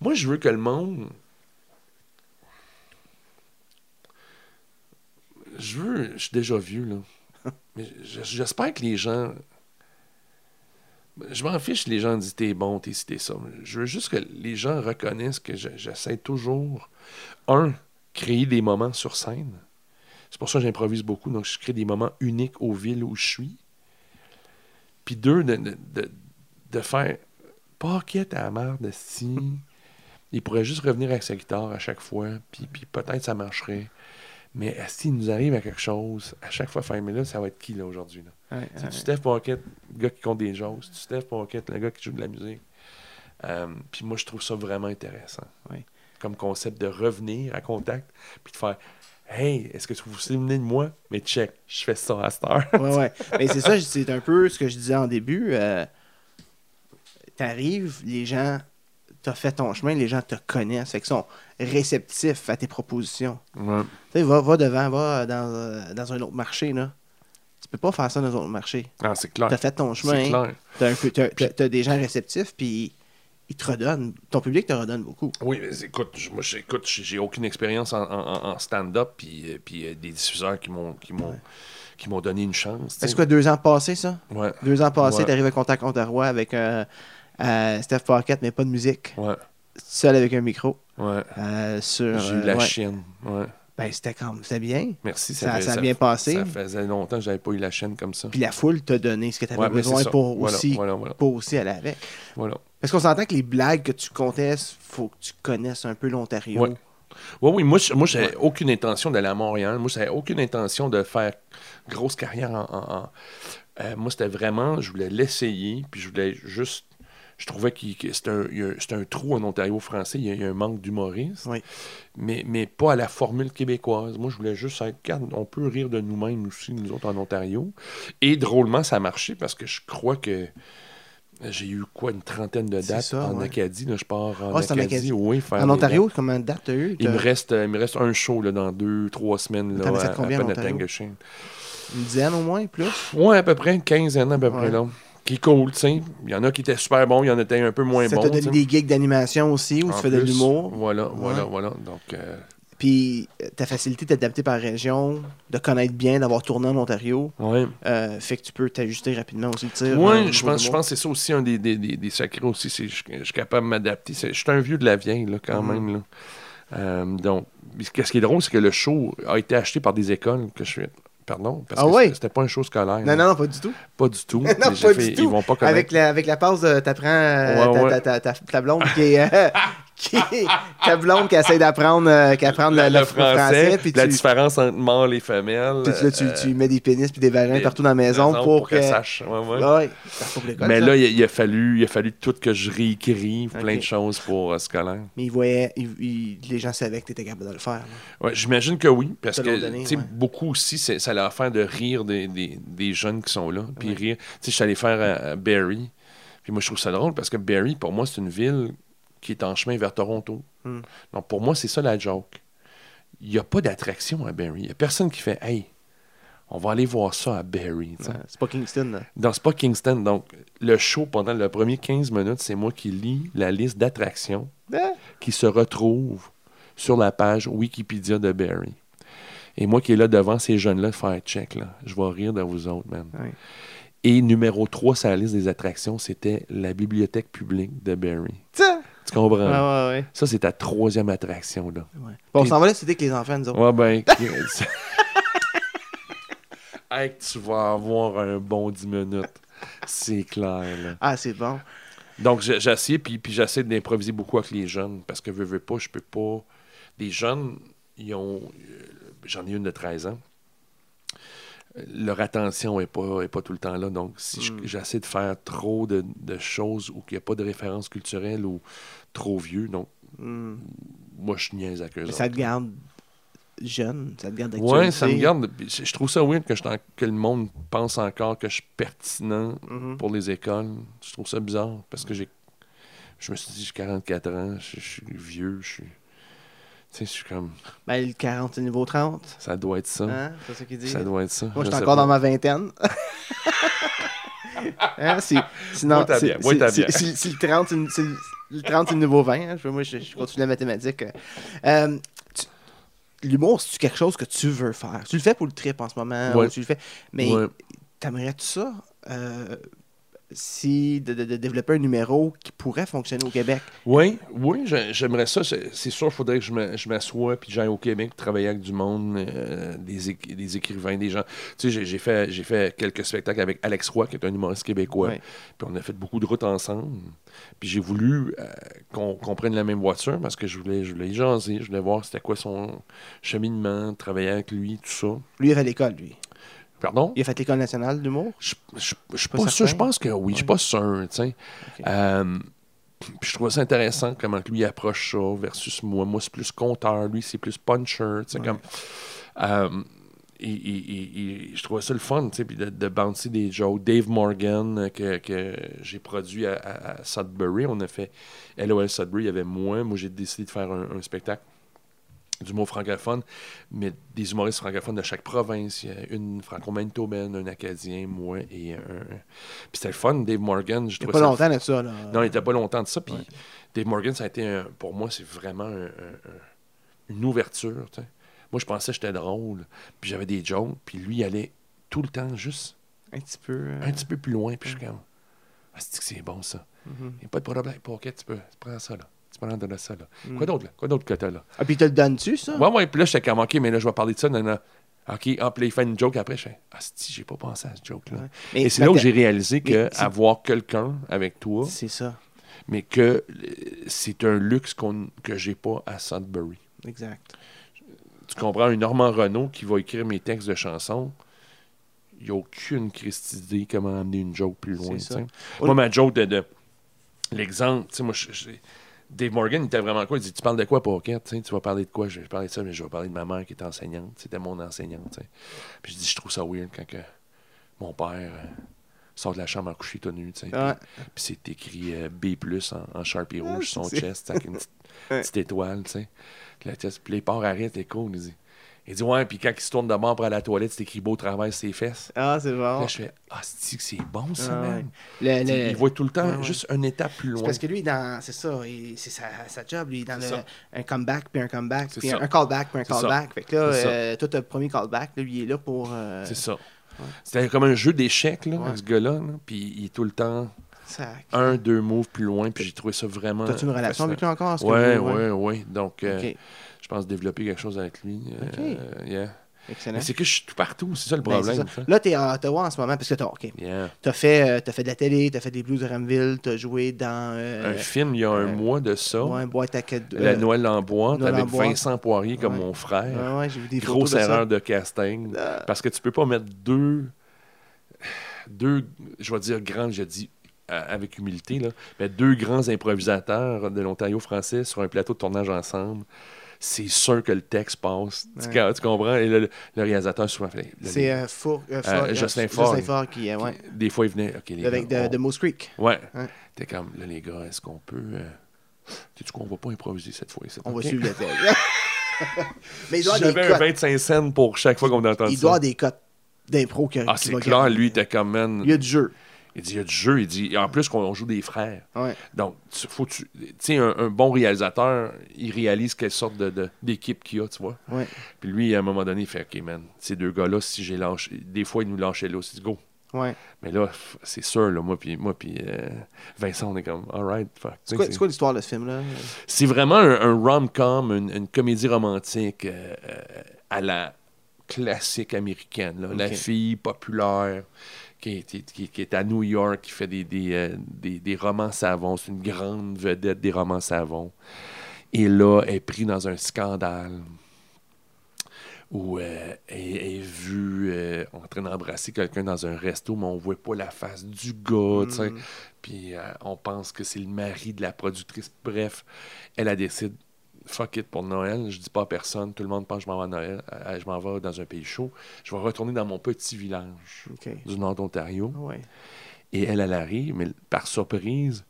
Moi, je veux que le monde. Je veux. Je suis déjà vieux, là. <laughs> Mais j'espère que les gens. Je m'en fiche si les gens disent t'es bon, t'es ci, t'es ça. Je veux juste que les gens reconnaissent que je- j'essaie toujours, un, créer des moments sur scène. C'est pour ça que j'improvise beaucoup. Donc, je crée des moments uniques aux villes où je suis. Puis deux, de, de, de, de faire paquet à la merde, si. <laughs> Il pourrait juste revenir avec sa guitare à chaque fois, puis, puis peut-être ça marcherait. Mais s'il nous arrive à quelque chose, à chaque fois, faire, mais là, ça va être qui, là, aujourd'hui? Là? Ouais, C'est ouais. tu Steph Pocket, le gars qui compte des choses. Tu Steph Pocket, le gars qui joue de la musique. Euh, puis moi, je trouve ça vraiment intéressant. Oui. Comme concept de revenir à contact, puis de faire Hey, est-ce que vous vous souvenez de moi? Mais check, je fais ça à cette heure. ouais, ouais. <laughs> Mais c'est ça, c'est un peu ce que je disais en début. euh, T'arrives, les gens tu as fait ton chemin, les gens te connaissent, fait qu'ils sont réceptifs à tes propositions. Ouais. Tu sais, va, va devant, va dans, euh, dans un autre marché, là. Tu peux pas faire ça dans un autre marché. Ah, c'est clair. Tu as fait ton C'est chemin, clair. tu as, des gens réceptifs, puis ils te redonnent. Ton public te redonne beaucoup. Oui, mais écoute, moi, écoute, j'ai aucune expérience en, en- en stand-up, puis, euh, puis euh, des diffuseurs qui m'ont qui m'ont donné une chance. Est-ce que deux ans passés, ça? Ouais, Deux ans passés, Ouais. tu arrives à Contact Ontario avec un euh, Steph Pocket, mais pas de musique. ouais, Seul avec un micro. ouais. euh, sur, J'ai eu euh, la ouais. chienne. Ouais. Ben, c'était comme, c'était bien. Merci. Ça- fait- ça a bien passé. Ça faisait longtemps que j'avais pas eu la chaîne comme ça. Puis la foule t'a donné ce que tu avais besoin ça. pour Voilà, aussi, voilà, voilà. pour aussi aller avec. Voilà. Parce qu'on s'entend que les blagues que tu comptais, faut que tu connaisses un peu l'Ontario. Ouais. Oui, oui, moi, je- moi j'avais aucune intention d'aller à Montréal. Moi, j'avais aucune intention de faire grosse carrière en. en- en- Euh, moi, c'était vraiment, je voulais l'essayer, puis je voulais juste. Je trouvais qu'il- que c'était un, un trou en Ontario français. Il y a, il y a un manque d'humoristes, Oui. mais, mais pas à la formule québécoise. Moi, je voulais juste être. Regarde, on peut rire de nous-mêmes aussi, nous autres en Ontario. Et drôlement, ça a marché parce que je crois que. J'ai eu quoi, une trentaine de C'est dates ça, en ouais. Acadie. Là, je pars en Ah, c'est en Acadie. Acadie. Oui, faire En Ontario, combien de dates t'as eu? il me, reste, euh, il me reste un show là, dans deux, trois semaines. Là, as à- combien à en. Une dizaine au moins, plus? Ouais, à peu près une quinzaine à peu près. Là. Qui est cool, tu sais. Il y en a qui étaient super bons, il y en a qui étaient un peu moins ça bons. t'a donné des gigs d'animation aussi, où En tu fais de l'humour? Voilà, voilà, Ouais. voilà. Donc, euh, Puis euh, ta facilité d'adapter par région, de connaître bien, d'avoir tourné en Ontario, ouais. euh, fait que tu peux t'ajuster rapidement aussi le tir. Ouais, au je pense, je pense que c'est ça aussi un des, des, des, des sacrés aussi. c'est- Je, je suis capable de m'adapter. Je suis un vieux de la vieille, là, quand Mhm. même. Là. Euh, donc, ce qui est drôle, c'est que le show a été acheté par des écoles que je suis. Pardon, parce Ah que ouais? c'était- pas un show scolaire. Non, non, non, pas du tout. Pas du tout. <laughs> non, pas j'ai du fait- tout. Ils vont pas connaître. Avec la, avec la pause, t'apprends euh, Ouais, ta, ouais. ta, ta, ta blonde qui est. euh, <laughs> qui est- <laughs> ta blonde qui essaie d'apprendre euh, qui apprend le, le, français, puis la tu, différence entre mâle et femelle. puis là, tu, euh, tu mets des pénis puis des vagins partout dans la maison pour, que. qu'elle sache. Ouais, pour Mais ça. là, il, il a fallu, il a fallu tout que je réécrive plein de choses pour euh, scolaire. Mais ils- ils- les gens savaient que tu étais capable de le faire. J'imagine que oui, parce que donné, beaucoup aussi, ça a affaire de rire des, des, des jeunes qui sont là. Puis rire. Tu sais, je suis allé faire à, à Barrie. Puis moi, je trouve ça drôle parce que Barrie, pour moi, c'est une ville qui est en chemin vers Toronto. Hmm. Donc, pour moi, c'est ça la joke. Il n'y a pas d'attraction à Barrie. Il n'y a personne qui fait Hey, on va aller voir ça à sais. Ouais, c'est pas Kingston. là. Non, c'est pas Kingston. Donc, le show, pendant le premier 15 minutes, c'est moi qui lis la liste d'attractions Ah, qui se retrouvent sur la page Wikipédia de Barry. Et moi qui est là devant ces jeunes-là, de faire check, là. Je vais rire de vous autres, man. Et numéro 3 sur la liste des attractions, c'était la bibliothèque publique de Barry. Tiens! Tu comprends? Ouais, ouais, ouais. Ça, c'est ta troisième attraction, là. ouais. Bon, on s'en va là, c'était avec les enfants, nous autres. Ouais, ben. <laughs> <laughs> hey, que tu vas avoir un bon 10 minutes. C'est clair, là. Ah, c'est bon. Donc, puis, puis j'essaie d'improviser beaucoup avec les jeunes, parce que veux, veux pas, je peux pas. Les jeunes, ils ont. euh, J'en ai une de 13 ans. Leur attention n'est pas, est pas tout le temps là. Donc, si je- Mm. j'essaie de faire trop de, de choses ou qu'il n'y a pas de référence culturelle ou trop vieux, donc Hmm. moi, je niaise avec eux Mais ça te garde jeune, ça te garde d'actualité. Ouais, ça me garde. Je trouve ça weird que, je t'en- que le monde pense encore que je suis pertinent Mhm. pour les écoles. Je trouve ça bizarre parce que j'ai. Je me suis dit, j'ai 44 ans, je, je suis vieux, je suis. Tu sais, je suis comme. Ben, le 40, c'est le niveau 30. Ça doit être ça. Hein? C'est ça qu'il dit. Ça doit être ça. Moi, Je suis encore pas. dans ma vingtaine. <laughs> hein? si- Sinon, Moi, t'as si, bien. Moi, t'as si- bien. si- si le 30, c'est le- c'est le- le 30, c'est le niveau 20. hein. Moi, je, je continue la mathématique. Euh, L'humour, c'est-tu quelque chose que tu veux faire? Tu le fais pour le trip en ce moment? Ouais. ou tu le fais... Mais Ouais. t'aimerais-tu ça? euh, si de, de- de développer un numéro qui pourrait fonctionner au Québec? Oui, oui, j'ai- j'aimerais ça. C'est sûr, il faudrait que je m'assoie puis j'aille au Québec travailler avec du monde, euh, des, des écrivains, des gens. Tu sais, j'ai- fait, fait quelques spectacles avec Alex Roy, qui est un humoriste québécois. Puis on a fait beaucoup de routes ensemble. Puis j'ai voulu euh, qu'on prenne la même voiture parce que je voulais, je voulais y jaser, je voulais voir c'était quoi son cheminement, travailler avec lui, tout ça. Lui, il fait l'école, lui. Pardon? Il a fait l'école nationale d'humour? Je je- je suis Pas pas, sûr. Je pense que oui. Je suis pas sûr. tu sais. Ok. Euh, puis je trouve ça intéressant comment lui approche ça versus moi. Moi, c'est plus conteur. Lui, c'est plus puncher. Ouais. comme, euh, et, et- et je trouvais ça le fun, puis de, de bouncer des jokes. Dave Morgan, euh, que, que j'ai produit à, Sudbury, on a fait LOL Sudbury, il y avait moins. Moi, j'ai décidé de faire un, un spectacle d'humour francophone, mais des humoristes francophones de chaque province. Il y a une franco-manitobaine, un acadien, moi, et un... Puis c'était le fun, Dave Morgan, je Il n'y a trouvais pas ça longtemps de ça. Là. non, il n'était pas longtemps de ça. Puis Ouais. Dave Morgan, ça a été, un- pour moi, c'est vraiment un- un- un- une ouverture. Moi, je pensais que j'étais drôle, puis j'avais des jokes, puis lui, il allait tout le temps juste Un petit peu. euh, un petit peu plus loin, puis je suis comme, ah, c'est que c'est bon ça? mhm. Il n'y a pas de problème, Pocket, tu peux, tu prends ça là. Tu prends de ça là. Mm. Quoi d'autre là? Quoi d'autre que t'as là? Ah, puis tu le donnes-tu, ça? Ouais, ouais, puis là, j'étais comme, ok, mais là, je vais parler de ça. Non, non. Ok, ah, puis là, il fait une joke après, je fais, ah, si, j'ai pas pensé à ce joke-là. Ouais. Et c'est là où j'ai réalisé que avoir quelqu'un avec toi, C'est ça, mais que euh, c'est un luxe qu'on, que j'ai pas à Sudbury. exact. Tu comprends, un Normand Renault qui va écrire mes textes de chansons, il n'y a aucune Christie idée comment amener une joke plus loin. Moi, ma joke de, de- l'exemple, tu sais, moi, Dave Morgan, il était vraiment quoi? Il dit Tu parles de quoi, Pocket? Tu vas parler de quoi? Je vais parler de ça, mais je vais parler de ma mère qui est enseignante. C'était mon enseignante. tu sais. Puis je dis Je trouve ça weird quand que mon père euh, sort de la chambre à coucher tout nu. Puis- c'est écrit euh, B en, en Sharpie Ah, rouge sur son chest avec une <laughs> petite, petite étoile, tu sais. Puis la tête- puis les porcs arrêtent, c'est cool. Il dit, il dit Ouais, puis quand il se tourne de bord pour aller à la toilette, c'est écrit beau travail ses fesses. Ah, c'est bon. Là, je fais Ah, c'est que c'est bon, ça, Ah, ouais. Le- le- Il voit tout le temps Ouais, ouais. juste une étape plus C'est loin. parce que lui, dans, c'est ça, il- c'est sa, sa job, lui, dans le, ça. un comeback, puis un comeback, C'est puis un, un callback, puis un callback. Fait que là, euh, toi, t'as le premier callback, là, lui, il est là pour... euh, C'est ça. C'était comme un jeu d'échecs, là, Ouais. ce gars-là. là. Puis il est tout le temps sac. un, deux moves plus loin. Puis j'ai trouvé ça vraiment. T'as-tu une relation avec lui encore? Ouais, vous- ouais, ouais. Donc, euh, je pense développer quelque chose avec lui. euh, yeah. excellent. C'est que je suis tout partout, c'est ça le Ben, problème. ça. Là, t'es à Ottawa en ce moment, parce que t'as, ok, Yeah. t'as fait, euh, fait de la télé, t'as fait des Blues de Ramville, t'as joué dans... euh, un film il y a un euh, mois de ça. ouais, boîte à cadeaux. La Noël en boîte Noël en avec. Vincent Poirier comme Ouais. mon frère. Ouais, ouais, j'ai vu des Grosse photos de erreur de casting. Ah. Parce que tu peux pas mettre deux, deux je vais dire grands, je dis avec humilité, là, mais deux grands improvisateurs de l'Ontario français sur un plateau de tournage ensemble. C'est sûr que le texte passe. Tu, Ouais. tu comprends? Et le, le réalisateur souvent fait. C'est euh, euh, euh, Jocelyn. Jocelyn Faure qui... euh, ouais. Des fois, il venait. OK, les Avec gars, de, on- de Moose Creek. Ouais. Ouais. T'es comme, là, les gars, est-ce qu'on peut. Euh... Sais-tu quoi, on va pas improviser cette fois. On va OK? suivre le texte. <laughs> Mais il doit J'avais un cotes. 25 cents pour chaque fois qu'on entend Il ça. doit avoir des cotes d'impro qui Ah, qui c'est va clair, lui, il était comme, man. Il y a du jeu. Il dit, il y a du jeu. Il dit, en plus, qu'on joue des frères. Ouais. Donc, tu- faut tu sais, un, un bon réalisateur, il réalise quelle sorte de- d'équipe qu'il a, tu vois. Ouais. Puis lui, à un moment donné, il fait, OK, man, ces deux gars-là, si j'ai lâché, des fois, ils nous lâchaient là, c'est go. Ouais. Mais là, c'est sûr, là, moi, puis moi, euh, Vincent, on est comme, all right, fuck. C'est quoi, l'histoire de ce film-là? C'est vraiment un, un rom-com, une, une comédie romantique euh, euh, à la classique américaine. là. La fille populaire qui est, qui, qui est à New York, qui fait des, des, euh, des- des romans savons. C'est une grande vedette des romans savons. Et là, elle est prise dans un scandale où euh, elle, est vue euh, en train d'embrasser quelqu'un dans un resto, mais on voit pas la face du gars. Mm. Puis on pense que c'est le mari de la productrice. Bref, elle a décidé, fuck it pour Noël. Je dis pas à personne. Tout le monde pense que je m'en vais à Noël. Je m'en vais dans un pays chaud. Je vais retourner dans mon petit village du nord d'Ontario. Ouais. Et elle, elle arrive, mais par surprise,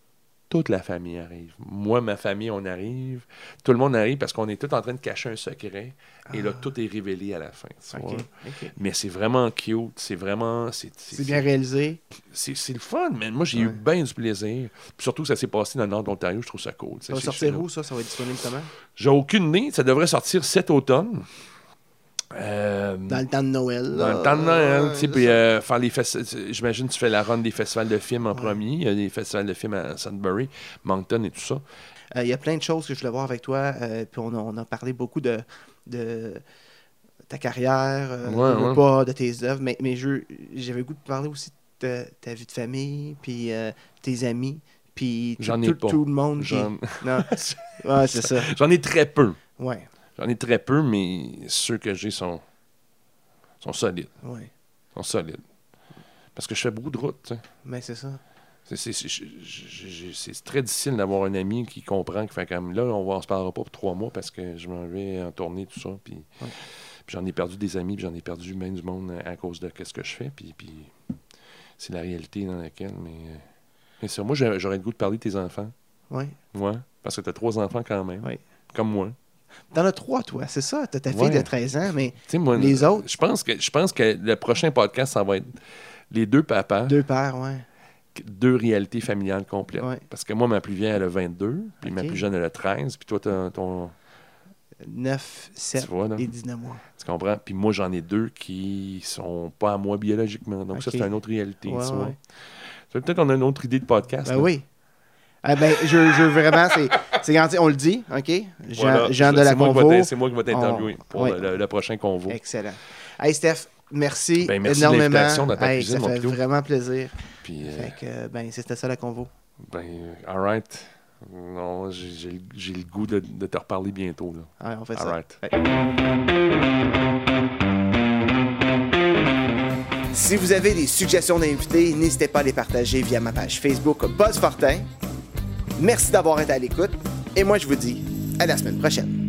toute la famille arrive. Moi, ma famille, on arrive. Tout le monde arrive parce qu'on est tous en train de cacher un secret. Et là, Ah. tout est révélé à la fin. Mais c'est vraiment cute. C'est vraiment. C'est bien réalisé. c'est le fun, mais moi j'ai Ouais. eu bien du plaisir. Puis surtout que ça s'est passé dans le nord de l'Ontario, je trouve ça cool. Ça va sortir où, ça? Ça va être disponible comment? J'ai aucune idée, ça devrait sortir cet automne. Euh, Dans le temps de Noël. dans là. le temps de Noël, tu sais, puis euh, faire les J'imagine que tu fais la run des festivals de films en Ouais. premier. Il y a des festivals de films à Sudbury, Moncton et tout ça. Euh, Il y a plein de choses que je voulais voir avec toi. euh, puis on a, on a parlé beaucoup de, de ta carrière, Ouais, ouais. pas de tes œuvres, mais, j'avais le goût de parler aussi de ta, ta vie de famille, puis tes amis, puis tout, le monde. qui- J'en Non. <laughs> Ouais, c'est ça. j'en ai très peu. Ouais, J'en ai très peu, mais ceux que j'ai sont, sont solides. ouais. Sont solides. Parce que je fais beaucoup de routes. Mais c'est ça. C'est- très difficile d'avoir un ami qui comprend, qui fait comme là, on va on se parlera pas pour trois mois parce que je m'en vais en tournée, tout ça. Puis... J'en ai perdu des amis, puis j'en ai perdu même du monde à, à cause de ce que je fais. Puis, puis c'est la réalité dans laquelle. Mais, euh, mais sur moi, j'aurais le goût de parler de tes enfants. Oui. Ouais. Parce que tu as trois enfants quand même. Oui. Comme moi. T'en as trois, toi, c'est ça? T'as ta fille Ouais. de 13 ans, mais moi, Les autres? Je pense, que, je pense que le prochain podcast, ça va être les deux papas, deux pères, ouais. deux réalités familiales complètes. Ouais. Parce que moi, ma plus vieille, elle a 22, puis ma plus jeune, elle a 13, puis toi, t'as ton. 9, 7 Tu vois, là? et 19 mois. Tu comprends? Puis moi, j'en ai deux qui sont pas à moi biologiquement. Donc, ça, c'est une autre réalité. Ouais, tu vois. Peut-être qu'on a une autre idée de podcast. Ben oui. Ah ben, je, je veux vraiment, c'est, on le dit, OK? Jean, Voilà. Jean de la C'est moi qui Convo. C'est moi qui vais t'interviewer pour ouais. le, le- prochain convo. Excellent. Hey, Steph, merci, Ben, merci énormément. dans ta Hey, cuisine, ça fait vraiment plaisir. Puis, euh, Fait que, ben, c'était ça la Convo. ben, all right. Non, j'ai j'ai le- goût de, de te reparler bientôt. Là. Ouais, on fait All ça. right. Si vous avez des suggestions d'invités, n'hésitez pas à les partager via ma page Facebook Buzz Fortin. Merci d'avoir été à l'écoute et moi je vous dis à la semaine prochaine.